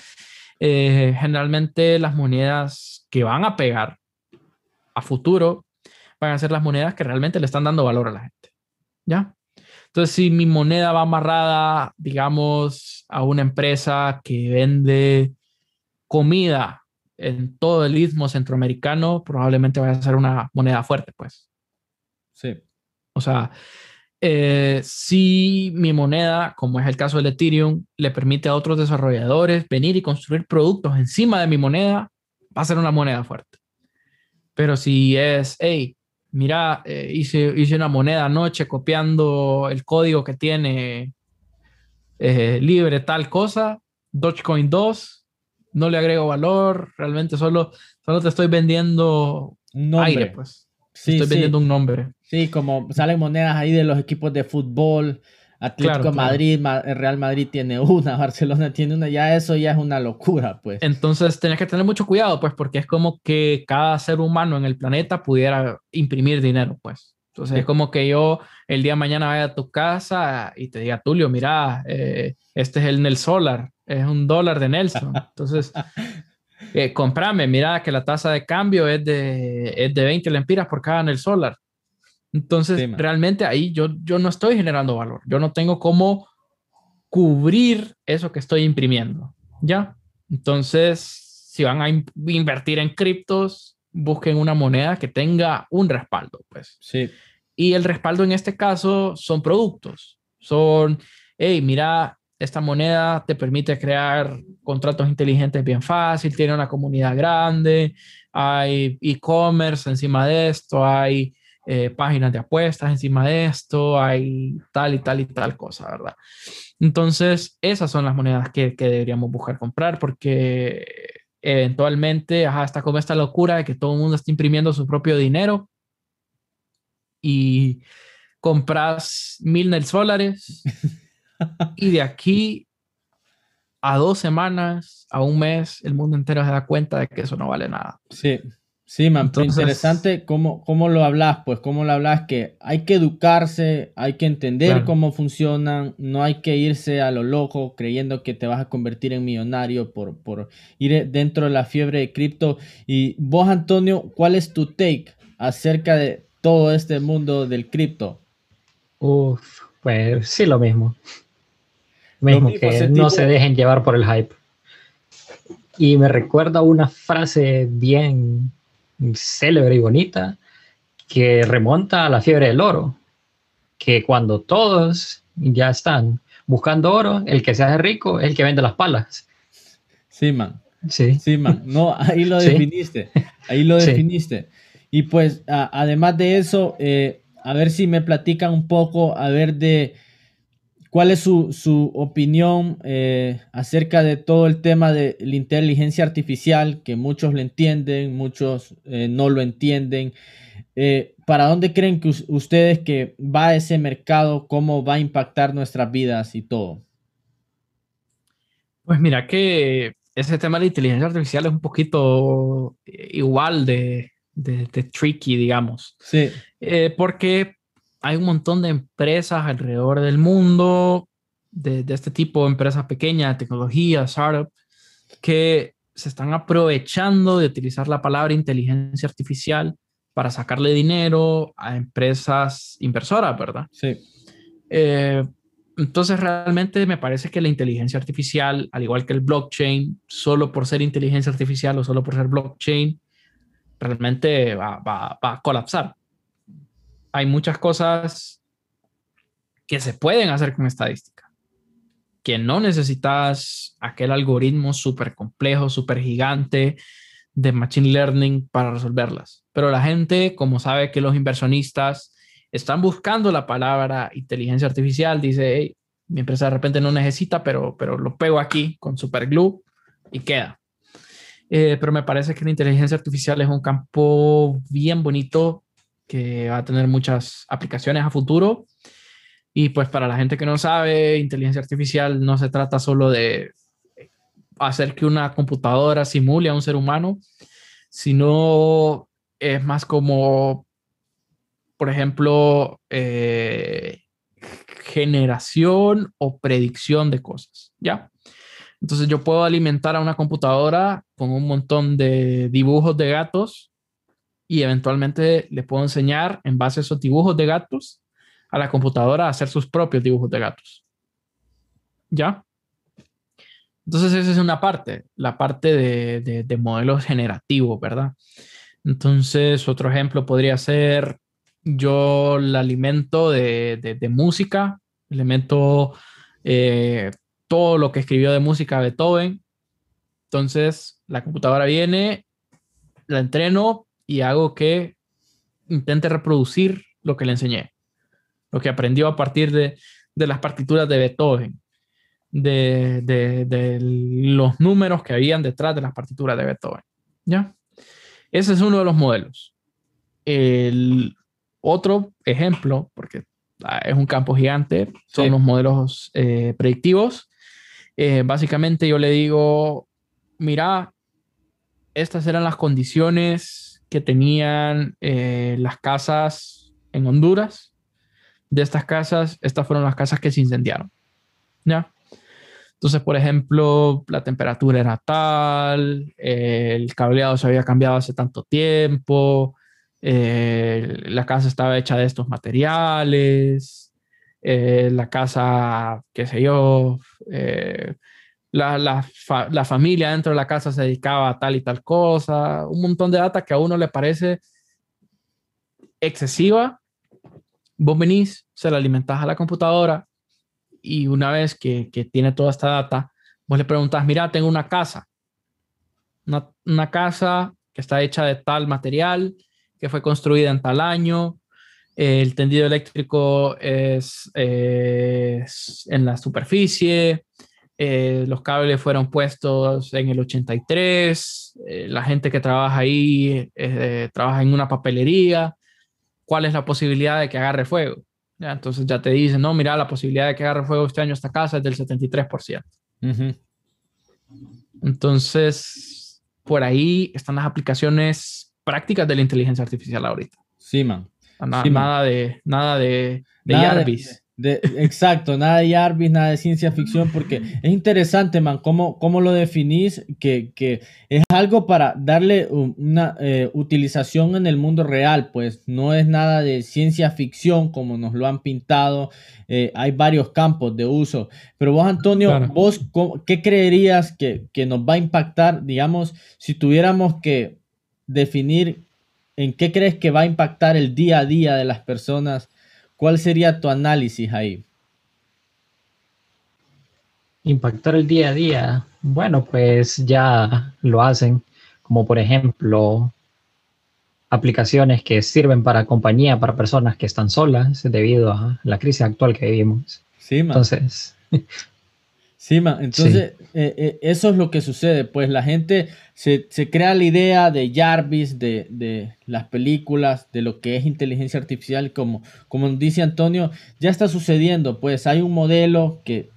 generalmente las monedas que van a pegar a futuro van a ser las monedas que realmente le están dando valor a la gente. ¿Ya? Entonces, si mi moneda va amarrada, digamos, a una empresa que vende comida en todo el istmo centroamericano, probablemente vaya a ser una moneda fuerte, pues. Sí. O sea, eh, si mi moneda, como es el caso del Ethereum, le permite a otros desarrolladores venir y construir productos encima de mi moneda, va a ser una moneda fuerte. Pero si es, hey, mira, eh, hice, hice una moneda anoche copiando el código que tiene eh, libre tal cosa, Dogecoin 2, no le agrego valor, realmente solo, solo te estoy vendiendo un aire, pues. Sí, estoy vendiendo un nombre. Sí, como salen monedas ahí de los equipos de fútbol, Atlético Madrid, Real Madrid tiene una, Barcelona tiene una, ya eso ya es una locura, pues. Entonces tenés que tener mucho cuidado, pues, porque es como que cada ser humano en el planeta pudiera imprimir dinero, pues. Entonces es como que yo el día de mañana vaya a tu casa y te diga, Tulio, mira, eh, este es el Nel Solar, es un dólar de Nelson. Entonces, eh, comprame, mira que la tasa de cambio es de, es de 20 lempiras por cada Nel Solar. Entonces, realmente ahí yo, yo no estoy generando valor. Yo no tengo cómo cubrir eso que estoy imprimiendo. ¿Ya? Entonces, si van a invertir en criptos, busquen una moneda que tenga un respaldo, pues. Sí. Y el respaldo en este caso son productos. Son, hey, mira, esta moneda te permite crear contratos inteligentes bien fácil, tiene una comunidad grande, hay e-commerce encima de esto, hay eh, páginas de apuestas encima de esto, hay tal y tal y tal cosa, ¿verdad? Entonces, esas son las monedas que, que deberíamos buscar comprar porque eventualmente, ajá, está como esta locura de que todo el mundo está imprimiendo su propio dinero y compras mil nel dólares y de aquí a dos semanas, a un mes, el mundo entero se da cuenta de que eso no vale nada. Sí, sí, man. interesante cómo, cómo lo hablas, pues cómo lo hablas, que hay que educarse, hay que entender cómo funcionan, no hay que irse a lo loco creyendo que te vas a convertir en millonario por, por ir dentro de la fiebre de cripto. Y vos, Antonio, ¿cuál es tu take acerca de todo este mundo del cripto? Uf, pues sí, lo mismo. Mismo que no se dejen llevar por el hype. Y me recuerda una frase bien célebre y bonita que remonta a la fiebre del oro. Que cuando todos ya están buscando oro, el que se hace rico es el que vende las palas. Sí, man. Sí. Sí, man. No, ahí lo definiste. Ahí lo definiste. Y pues, además de eso, eh, a ver si me platican un poco, a ver de cuál es su, opinión eh, acerca de todo el tema de la inteligencia artificial, que muchos lo entienden, muchos eh, no lo entienden. Eh, ¿Para dónde creen que ustedes que va ese mercado, cómo va a impactar nuestras vidas y todo? Pues mira que ese tema de la inteligencia artificial es un poquito igual de, de, tricky, digamos. Sí. Porque hay un montón de empresas alrededor del mundo, de, este tipo de empresas pequeñas, de tecnología, startup, que se están aprovechando de utilizar la palabra inteligencia artificial para sacarle dinero a empresas inversoras, ¿verdad? Sí. Eh, entonces, realmente me parece que la inteligencia artificial, al igual que el blockchain, solo por ser inteligencia artificial o solo por ser blockchain, realmente va, a colapsar. Hay muchas cosas que se pueden hacer con estadística, que no necesitas aquel algoritmo súper complejo, súper gigante de Machine Learning para resolverlas. Pero la gente, como sabe que los inversionistas están buscando la palabra inteligencia artificial, dice, mi empresa de repente no necesita, pero, pero lo pego aquí con super glue y queda. Eh, pero me parece que la inteligencia artificial es un campo bien bonito que va a tener muchas aplicaciones a futuro. Y pues para la gente que no sabe, inteligencia artificial no se trata solo de hacer que una computadora simule a un ser humano, sino es más como, por ejemplo, eh, generación o predicción de cosas, ¿ya? Entonces yo puedo alimentar a una computadora con un montón de dibujos de gatos y eventualmente le puedo enseñar en base a esos dibujos de gatos a la computadora a hacer sus propios dibujos de gatos. ¿Ya? Entonces esa es una parte, la parte de, modelos generativos, ¿verdad? Entonces otro ejemplo podría ser yo la alimento de, música, alimento eh, todo lo que escribió de música Beethoven. Entonces, la computadora viene, la entreno y hago que intente reproducir lo que le enseñé, lo que aprendió a partir de, las partituras de Beethoven, de, los números que habían detrás de las partituras de Beethoven. ¿Ya? Ese es uno de los modelos. El otro ejemplo, porque ah, es un campo gigante, son los modelos eh, predictivos. Eh, básicamente yo le digo, mira, estas eran las condiciones que tenían eh, las casas en Honduras. De estas casas, estas fueron las casas que se incendiaron. ¿Ya? Entonces, por ejemplo, la temperatura era tal, el cableado se había cambiado hace tanto tiempo, eh, la casa estaba hecha de estos materiales, eh, la casa, qué sé yo, eh, la, la, familia dentro de la casa se dedicaba a tal y tal cosa, un montón de data que a uno le parece excesiva. Vos venís, se la alimentás a la computadora y una vez que, que, tiene toda esta data, vos le preguntas, mira, tengo una casa, una, una casa que está hecha de tal material, que fue construida en tal año, el tendido eléctrico es, en la superficie, eh, los cables fueron puestos en el 83, eh, la gente que trabaja ahí eh, trabaja en una papelería, ¿cuál es la posibilidad de que agarre fuego? Entonces ya te dicen, no, mira, la posibilidad de que agarre fuego este año esta casa es del 73%. Entonces, por ahí están las aplicaciones prácticas de la inteligencia artificial ahorita. Sí, man. Nada, de, nada de, de exacto, nada de Jarvis, nada de ciencia ficción, porque es interesante, man, cómo, cómo lo definís, que, que, es algo para darle una eh, utilización en el mundo real, pues no es nada de ciencia ficción como nos lo han pintado, eh, hay varios campos de uso, pero vos, Antonio, vos, ¿qué creerías que, que nos va a impactar, digamos, si tuviéramos que definir en qué crees que va a impactar el día a día de las personas? ¿Cuál sería tu análisis ahí? Impactar el día a día. Bueno, pues ya lo hacen, como por ejemplo aplicaciones que sirven para compañía, para personas que están solas debido a la crisis actual que vivimos. Sí, Entonces, Sí, entonces eh, eh, eso es lo que sucede, pues la gente se, crea la idea de Jarvis, de, las películas, de lo que es inteligencia artificial, como, como dice Antonio, ya está sucediendo, pues hay un modelo que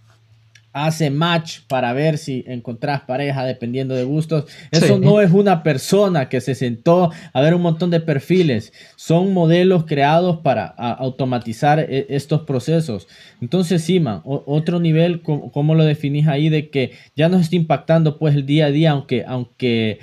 hace match para ver si encontrás pareja dependiendo de gustos. Eso no es una persona que se sentó a ver un montón de perfiles. Son modelos creados para automatizar e, estos procesos. Entonces, sí, otro nivel, ¿cómo, lo definís ahí? De que ya nos está impactando pues el día a día, aunque, aunque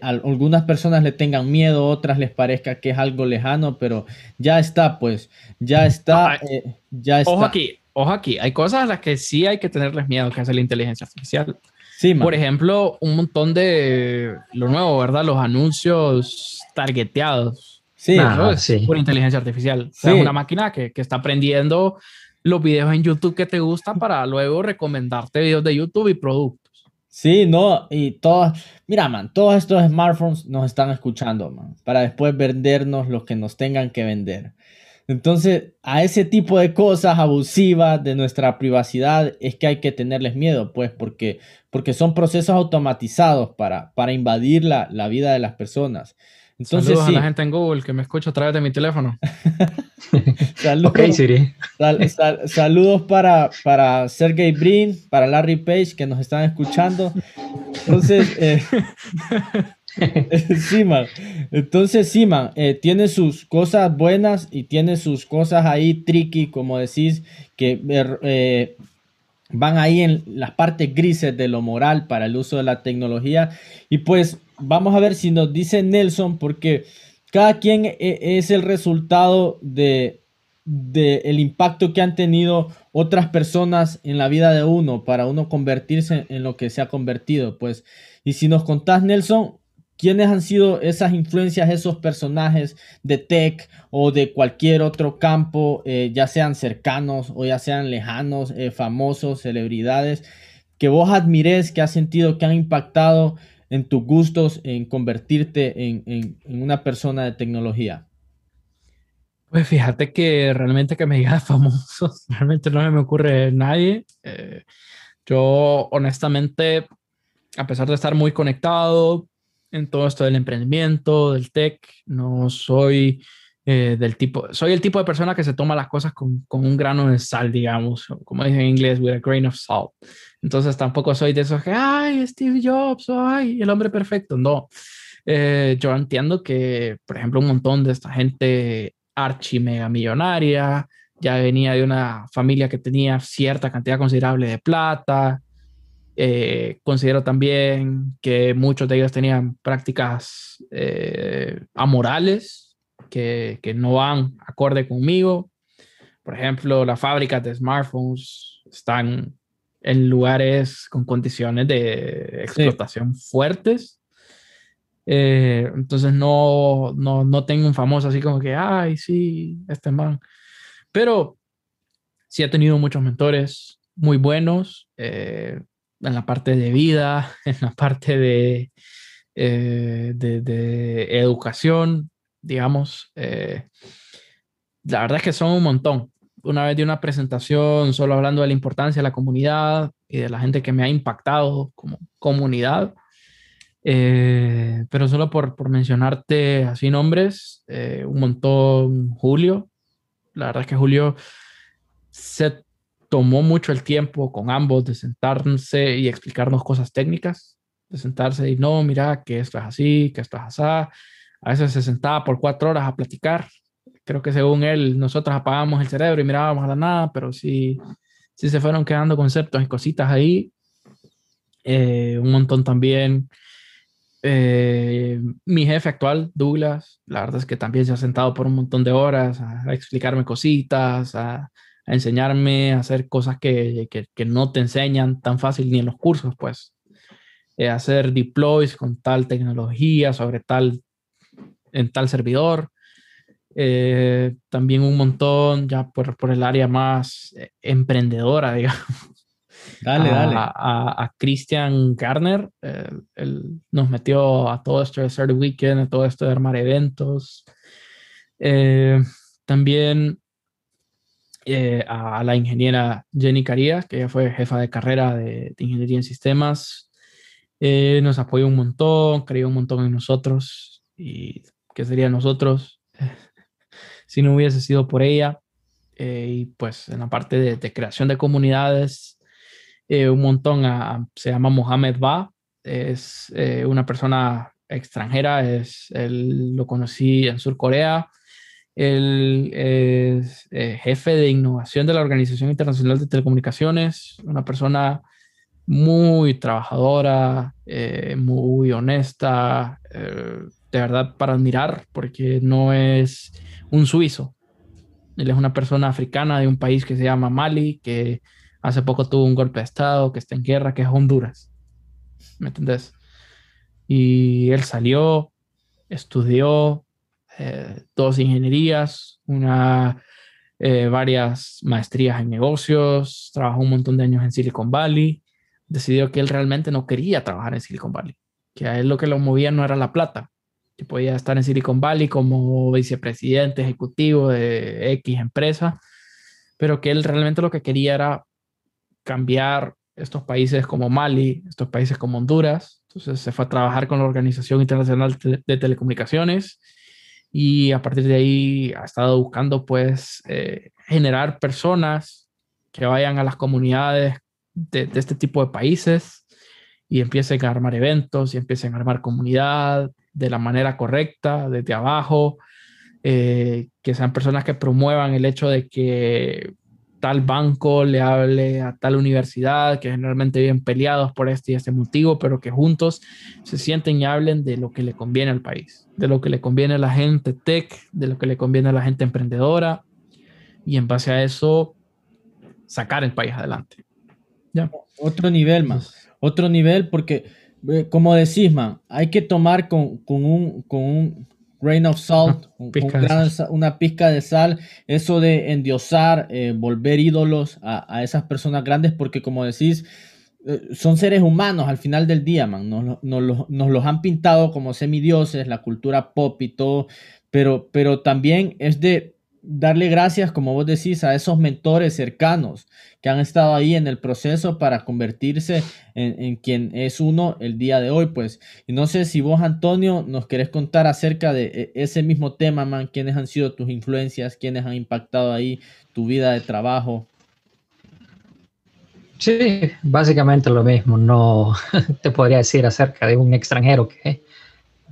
algunas personas le tengan miedo, otras les parezca que es algo lejano, pero ya está, pues, ya está. Eh, ya está. Ojo aquí, ojo aquí, hay cosas a las que sí hay que tenerles miedo, que es la inteligencia artificial. Sí, Por ejemplo, un montón de lo nuevo, ¿verdad? Los anuncios targeteados. Sí, sí. por inteligencia artificial. O sea, una máquina que, que está aprendiendo los videos en YouTube que te gustan para luego recomendarte videos de YouTube y productos. Sí, no, y todos, mira, man, todos estos smartphones nos están escuchando, man, para después vendernos lo que nos tengan que vender. Entonces, a ese tipo de cosas abusivas de nuestra privacidad es que hay que tenerles miedo, pues, porque, porque son procesos automatizados para, para invadir la, la vida de las personas. Entonces, saludos a la gente en Google que me escucha a través de mi teléfono. saludos, Siri. saludos para, para Sergey Brin, para Larry Page que nos están escuchando. Entonces, eh, sí. Entonces, sí, eh, tiene sus cosas buenas y tiene sus cosas ahí tricky, como decís, que eh, van ahí en las partes grises de lo moral para el uso de la tecnología. Y pues vamos a ver si nos dice Nelson, porque cada quien e, es el resultado de el impacto que han tenido otras personas en la vida de uno para uno convertirse en lo que se ha convertido, pues. Y si nos contás, Nelson, ¿Quiénes han sido esas influencias, esos personajes de tech o de cualquier otro campo, eh, ya sean cercanos o ya sean lejanos, eh, famosos, celebridades, que vos admires, que has sentido que han impactado en tus gustos, en convertirte en, una persona de tecnología? Pues fíjate que realmente que me digas famosos, realmente no me ocurre nadie. Eh, yo honestamente, a pesar de estar muy conectado, en todo esto del emprendimiento, del tech. No soy eh, del tipo, soy el tipo de persona que se toma las cosas con, con, un grano de sal, digamos, como dicen en inglés, with a grain of salt. Entonces tampoco soy de esos que, ay, Steve Jobs, ay, el hombre perfecto. No, eh, yo entiendo que, por ejemplo, un montón de esta gente archi mega millonaria, ya venía de una familia que tenía cierta cantidad considerable de plata, eh, considero también que muchos de ellos tenían prácticas eh, amorales que, que, no van acorde conmigo. Por ejemplo, las fábricas de smartphones están en lugares con condiciones de explotación fuertes. Eh, entonces no, no, no tengo un famoso así como que, ay, sí, este man. Pero sí he tenido muchos mentores, muy buenos en la parte de vida, en la parte de, de, educación, digamos. la verdad es que son un montón. Una vez de una presentación solo hablando de la importancia de la comunidad y de la gente que me ha impactado como comunidad. Eh, pero solo por, por, mencionarte así nombres, eh, un montón Julio. La verdad es que Julio se tomó mucho el tiempo con ambos de sentarse y explicarnos cosas técnicas, de sentarse y no, mira, que esto es así, que esto es así. A veces se sentaba por cuatro horas a platicar. Creo que según él, nosotros apagábamos el cerebro y mirábamos a la nada, pero sí, sí se fueron quedando conceptos y cositas ahí. Eh, un montón también eh, mi jefe actual, Douglas, la verdad es que también se ha sentado por un montón de horas a, explicarme cositas, a, enseñarme a hacer cosas que, que, no te enseñan tan fácil ni en los cursos, pues. Eh, hacer deploys con tal tecnología sobre tal, en tal servidor. Eh, también un montón ya por, por el área más emprendedora, digamos Dale, a, dale. A, Christian Garner. él nos metió a todo esto de Start Weekend, a todo esto de armar eventos. Eh, también eh, a la ingeniera Jenny Carías, que ella fue jefa de carrera de, ingeniería en sistemas. Eh, nos apoyó un montón, creyó un montón en nosotros. ¿Y qué sería nosotros si no hubiese sido por ella? y pues en la parte de, de creación de comunidades, eh, un montón, se llama Mohamed Ba, es eh, una persona extranjera, es, él lo conocí en Sur Corea, él es eh, jefe de innovación de la Organización Internacional de Telecomunicaciones, una persona muy trabajadora, muy honesta, de verdad para admirar, porque no es un suizo, él es una persona africana de un país que se llama Mali, que Hace poco tuvo un golpe de Estado que está en guerra, que es Honduras. ¿Me entendés? Y él salió, estudió eh, dos ingenierías, una, eh, varias maestrías en negocios, trabajó un montón de años en Silicon Valley. Decidió que él realmente no quería trabajar en Silicon Valley, que a él lo que lo movía no era la plata, que podía estar en Silicon Valley como vicepresidente ejecutivo de X empresa, pero que él realmente lo que quería era cambiar estos países como Mali, estos países como Honduras. Entonces se fue a trabajar con la Organización Internacional de Telecomunicaciones y a partir de ahí ha estado buscando pues eh, generar personas que vayan a las comunidades de, este tipo de países y empiecen a armar eventos y empiecen a armar comunidad de la manera correcta, desde abajo, eh, que sean personas que promuevan el hecho de que tal banco le hable a tal universidad, que generalmente viven peleados por este y este motivo, pero que juntos se sienten y hablen de lo que le conviene al país, de lo que le conviene a la gente tech, de lo que le conviene a la gente emprendedora, y en base a eso sacar el país adelante. ¿Ya? Otro nivel más, otro nivel porque, eh, como decís, man, hay que tomar con, con un... Con un grain of salt, una pizca de sal, eso de endiosar, eh, volver ídolos a, esas personas grandes, porque como decís, eh, son seres humanos al final del día, man. Nos, nos, los han pintado como semidioses, la cultura pop y todo, pero, pero también es de darle gracias, como vos decís, a esos mentores cercanos que han estado ahí en el proceso para convertirse en, quien es uno el día de hoy, pues. Y no sé si vos, Antonio, nos querés contar acerca de e, ese mismo tema, man, quiénes han sido tus influencias, quiénes han impactado ahí tu vida de trabajo. Sí, básicamente lo mismo. No te podría decir acerca de un extranjero que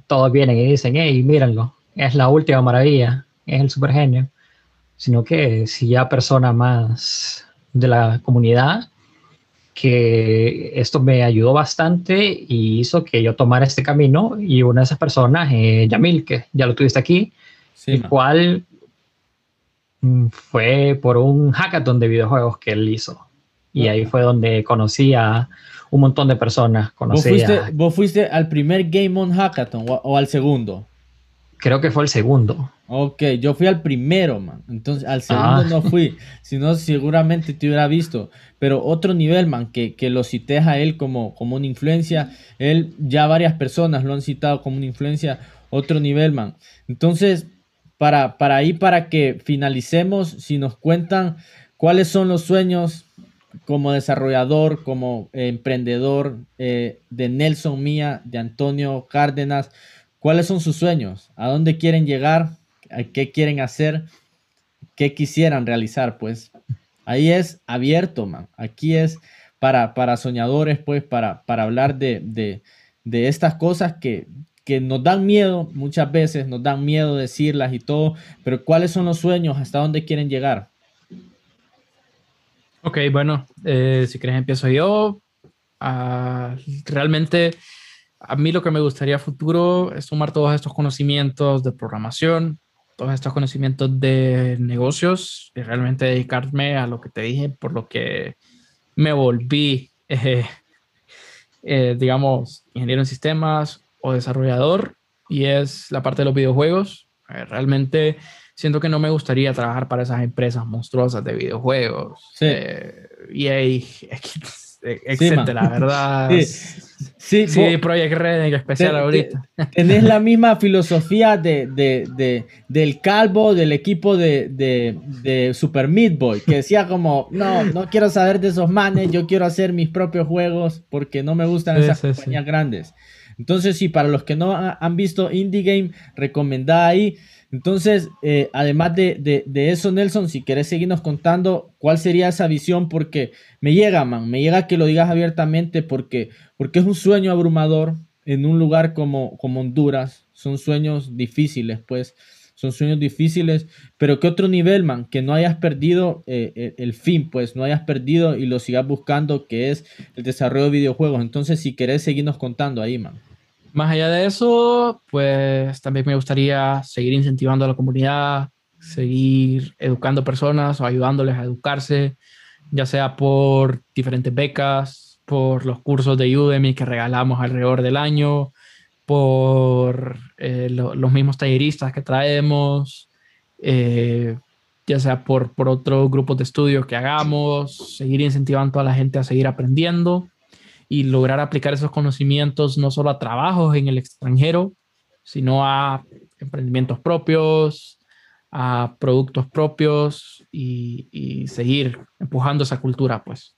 todos vienen y dicen, hey, mírenlo, es la última maravilla, es el supergenio sino que si ya persona más de la comunidad, que esto me ayudó bastante y hizo que yo tomara este camino y una de esas personas, eh, Yamil, que ya lo tuviste aquí, el cual mm, fue por un hackathon de videojuegos que él hizo. Y ahí fue donde conocí a un montón de personas. ¿Vos, fuiste, al primer Game On Hackathon o, al segundo? Creo que fue el segundo. Ok, yo fui al primero, man. Entonces, al segundo ah. no fui. Si no, seguramente te hubiera visto. Pero otro nivel, man, que, que lo cites a él como, como una influencia. Él, ya varias personas lo han citado como una influencia. Otro nivel, man. Entonces, para, para ahí, para que finalicemos, si nos cuentan cuáles son los sueños como desarrollador, como emprendedor eh, de Nelson Mía, de Antonio Cárdenas, ¿cuáles son sus sueños? ¿A dónde quieren llegar? ¿A qué quieren hacer? ¿Qué quisieran realizar? Pues ahí es abierto, man. Aquí es para, para soñadores, pues, para, para hablar de, de, de estas cosas que, que nos dan miedo muchas veces, nos dan miedo decirlas y todo, pero ¿cuáles son los sueños? ¿Hasta dónde quieren llegar? Ok, bueno, eh, si quieres empiezo yo. Ah, realmente a mí lo que me gustaría futuro es sumar todos estos conocimientos de programación, todos estos conocimientos de negocios y realmente dedicarme a lo que te dije, por lo que me volví, eh, eh, digamos, ingeniero en sistemas, o desarrollador y es la parte de los videojuegos. Eh, realmente siento que no me gustaría trabajar para esas empresas monstruosas de videojuegos. Sí. EA, etcétera, la verdad. Sí, sí, Project Red en especial ahorita. Tenés la misma filosofía de, de, de, del calvo del equipo de, de, Super Meat Boy, que decía como, no, no quiero saber de esos manes, yo quiero hacer mis propios juegos porque no me gustan esas compañías grandes. Entonces, sí, para los que no han visto Indie Game, recomendada ahí. Entonces, eh, además de, eso, Nelson, si querés seguirnos contando cuál sería esa visión, porque me llega, man, me llega que lo digas abiertamente, porque, porque es un sueño abrumador en un lugar como, como Honduras. Son sueños difíciles, pues, son sueños difíciles, pero que otro nivel, man, que no hayas perdido eh, eh, el fin, pues, no hayas perdido y lo sigas buscando, que es el desarrollo de videojuegos. Entonces, si querés seguirnos contando ahí, man. Más allá de eso, pues también me gustaría seguir incentivando a la comunidad, seguir educando personas o ayudándoles a educarse, ya sea por diferentes becas, por los cursos de Udemy que regalamos alrededor del año, por eh, los mismos talleristas que traemos, eh, ya sea por, por otros grupos de estudio que hagamos, seguir incentivando a la gente a seguir aprendiendo y lograr aplicar esos conocimientos no solo a trabajos en el extranjero, sino a emprendimientos propios, a productos propios y, seguir empujando esa cultura, pues.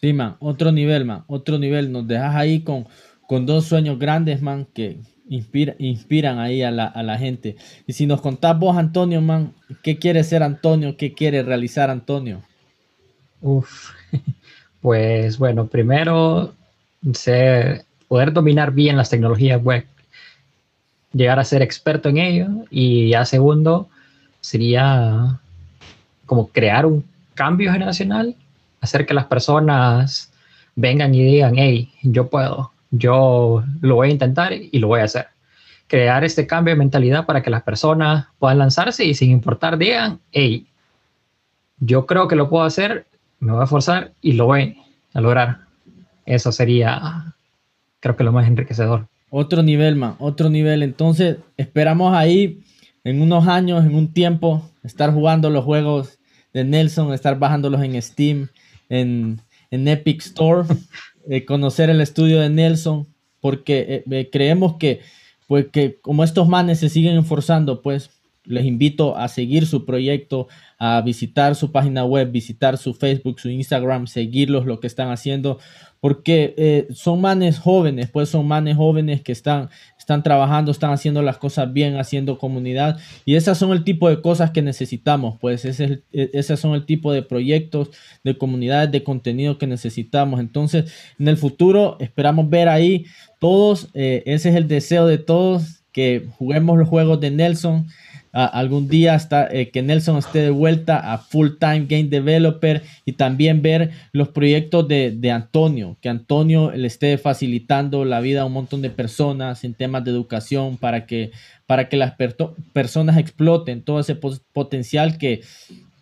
Sí, man, otro nivel, man, otro nivel. Nos dejas ahí con, con dos sueños grandes, man, que inspira, inspiran ahí a la, a la gente. Y si nos contás vos, Antonio, man, ¿qué quiere ser Antonio? ¿Qué quiere realizar Antonio? Uf, Pues bueno, primero poder dominar bien las tecnologías web, llegar a ser experto en ello y ya segundo sería como crear un cambio generacional, hacer que las personas vengan y digan, hey, yo puedo, yo lo voy a intentar y lo voy a hacer. Crear este cambio de mentalidad para que las personas puedan lanzarse y sin importar digan, hey, yo creo que lo puedo hacer, me voy a esforzar y lo voy a lograr. Eso sería, creo que lo más enriquecedor. Otro nivel, man, otro nivel. Entonces, esperamos ahí en unos años, en un tiempo, estar jugando los juegos de Nelson, estar bajándolos en Steam, en, Epic Store, eh, conocer el estudio de Nelson, porque eh, eh, creemos que, pues, que como estos manes se siguen esforzando, pues les invito a seguir su proyecto, a visitar su página web, visitar su Facebook, su Instagram, seguirlos lo que están haciendo, porque eh, son manes jóvenes, pues son manes jóvenes que están, están trabajando, están haciendo las cosas bien, haciendo comunidad, y esas son el tipo de cosas que necesitamos, pues ese es esos son el tipo de proyectos, de comunidades, de contenido que necesitamos. Entonces, en el futuro esperamos ver ahí todos, eh, ese es el deseo de todos, que juguemos los juegos de Nelson algún día hasta eh, que Nelson esté de vuelta a full time game developer y también ver los proyectos de, Antonio, que Antonio le esté facilitando la vida a un montón de personas en temas de educación para que, para que las personas exploten todo ese potencial que,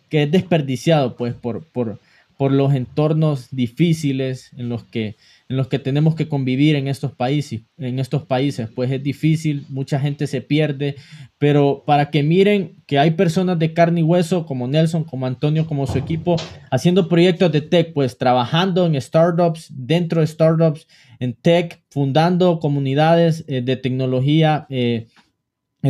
que, es desperdiciado pues por, por, por los entornos difíciles en los que en los que tenemos que convivir en estos países, en estos países, pues es difícil, mucha gente se pierde, pero para que miren que hay personas de carne y hueso como Nelson, como Antonio, como su equipo, haciendo proyectos de tech, pues trabajando en startups, dentro de startups, en tech, fundando comunidades eh, de tecnología. Eh,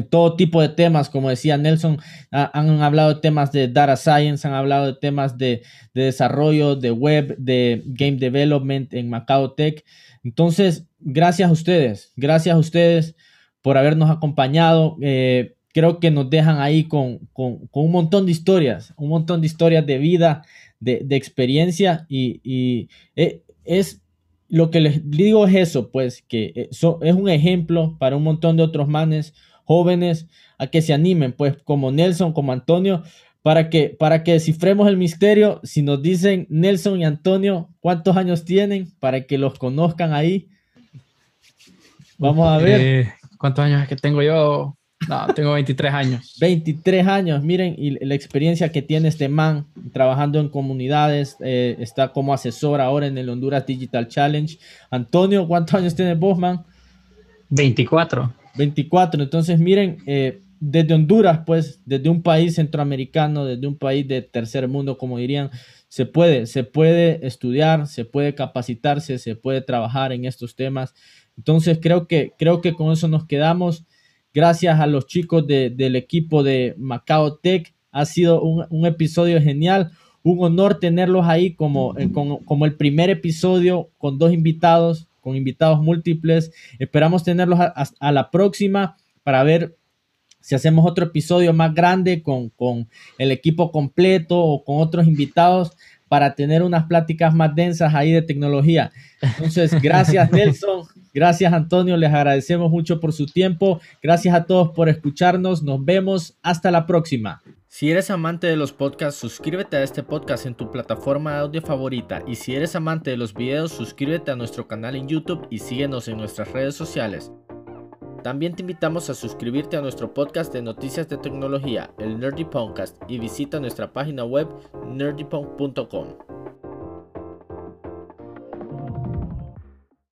todo tipo de temas, como decía Nelson, han hablado de temas de data science, han hablado de temas de, desarrollo, de web, de game development en Macao Tech. Entonces, gracias a ustedes, gracias a ustedes por habernos acompañado. Eh, creo que nos dejan ahí con, un montón de historias, un montón de historias de vida, de, experiencia y, eh, es lo que les digo es eso, pues que eh, es un ejemplo para un montón de otros manes jóvenes a que se animen, pues como Nelson, como Antonio, para que, para que descifremos el misterio. Si nos dicen Nelson y Antonio cuántos años tienen, para que los conozcan ahí. Vamos a ver. Eh, ¿Cuántos años es que tengo yo? No, tengo 23 años. 23 años, miren, y la experiencia que tiene este man trabajando en comunidades, eh, está como asesor ahora en el Honduras Digital Challenge. Antonio, ¿cuántos años tiene vos, man? 24. 24. Entonces, miren, eh, desde Honduras, pues, desde un país centroamericano, desde un país de tercer mundo, como dirían, se puede, se puede estudiar, se puede capacitarse, se puede trabajar en estos temas. Entonces, creo que, creo que con eso nos quedamos. Gracias a los chicos del equipo de Macao Tech. Ha sido un, episodio genial. Un honor tenerlos ahí como, eh, como, como el primer episodio con dos invitados con invitados múltiples. Esperamos tenerlos a, la próxima para ver si hacemos otro episodio más grande con, el equipo completo o con otros invitados para tener unas pláticas más densas ahí de tecnología. Entonces, gracias Nelson, gracias Antonio, les agradecemos mucho por su tiempo, gracias a todos por escucharnos, nos vemos, hasta la próxima. Si eres amante de los podcasts, suscríbete a este podcast en tu plataforma de audio favorita y si eres amante de los videos, suscríbete a nuestro canal en YouTube y síguenos en nuestras redes sociales. También te invitamos a suscribirte a nuestro podcast de noticias de tecnología, el Nerdy Podcast, y visita nuestra página web nerdypunk.com.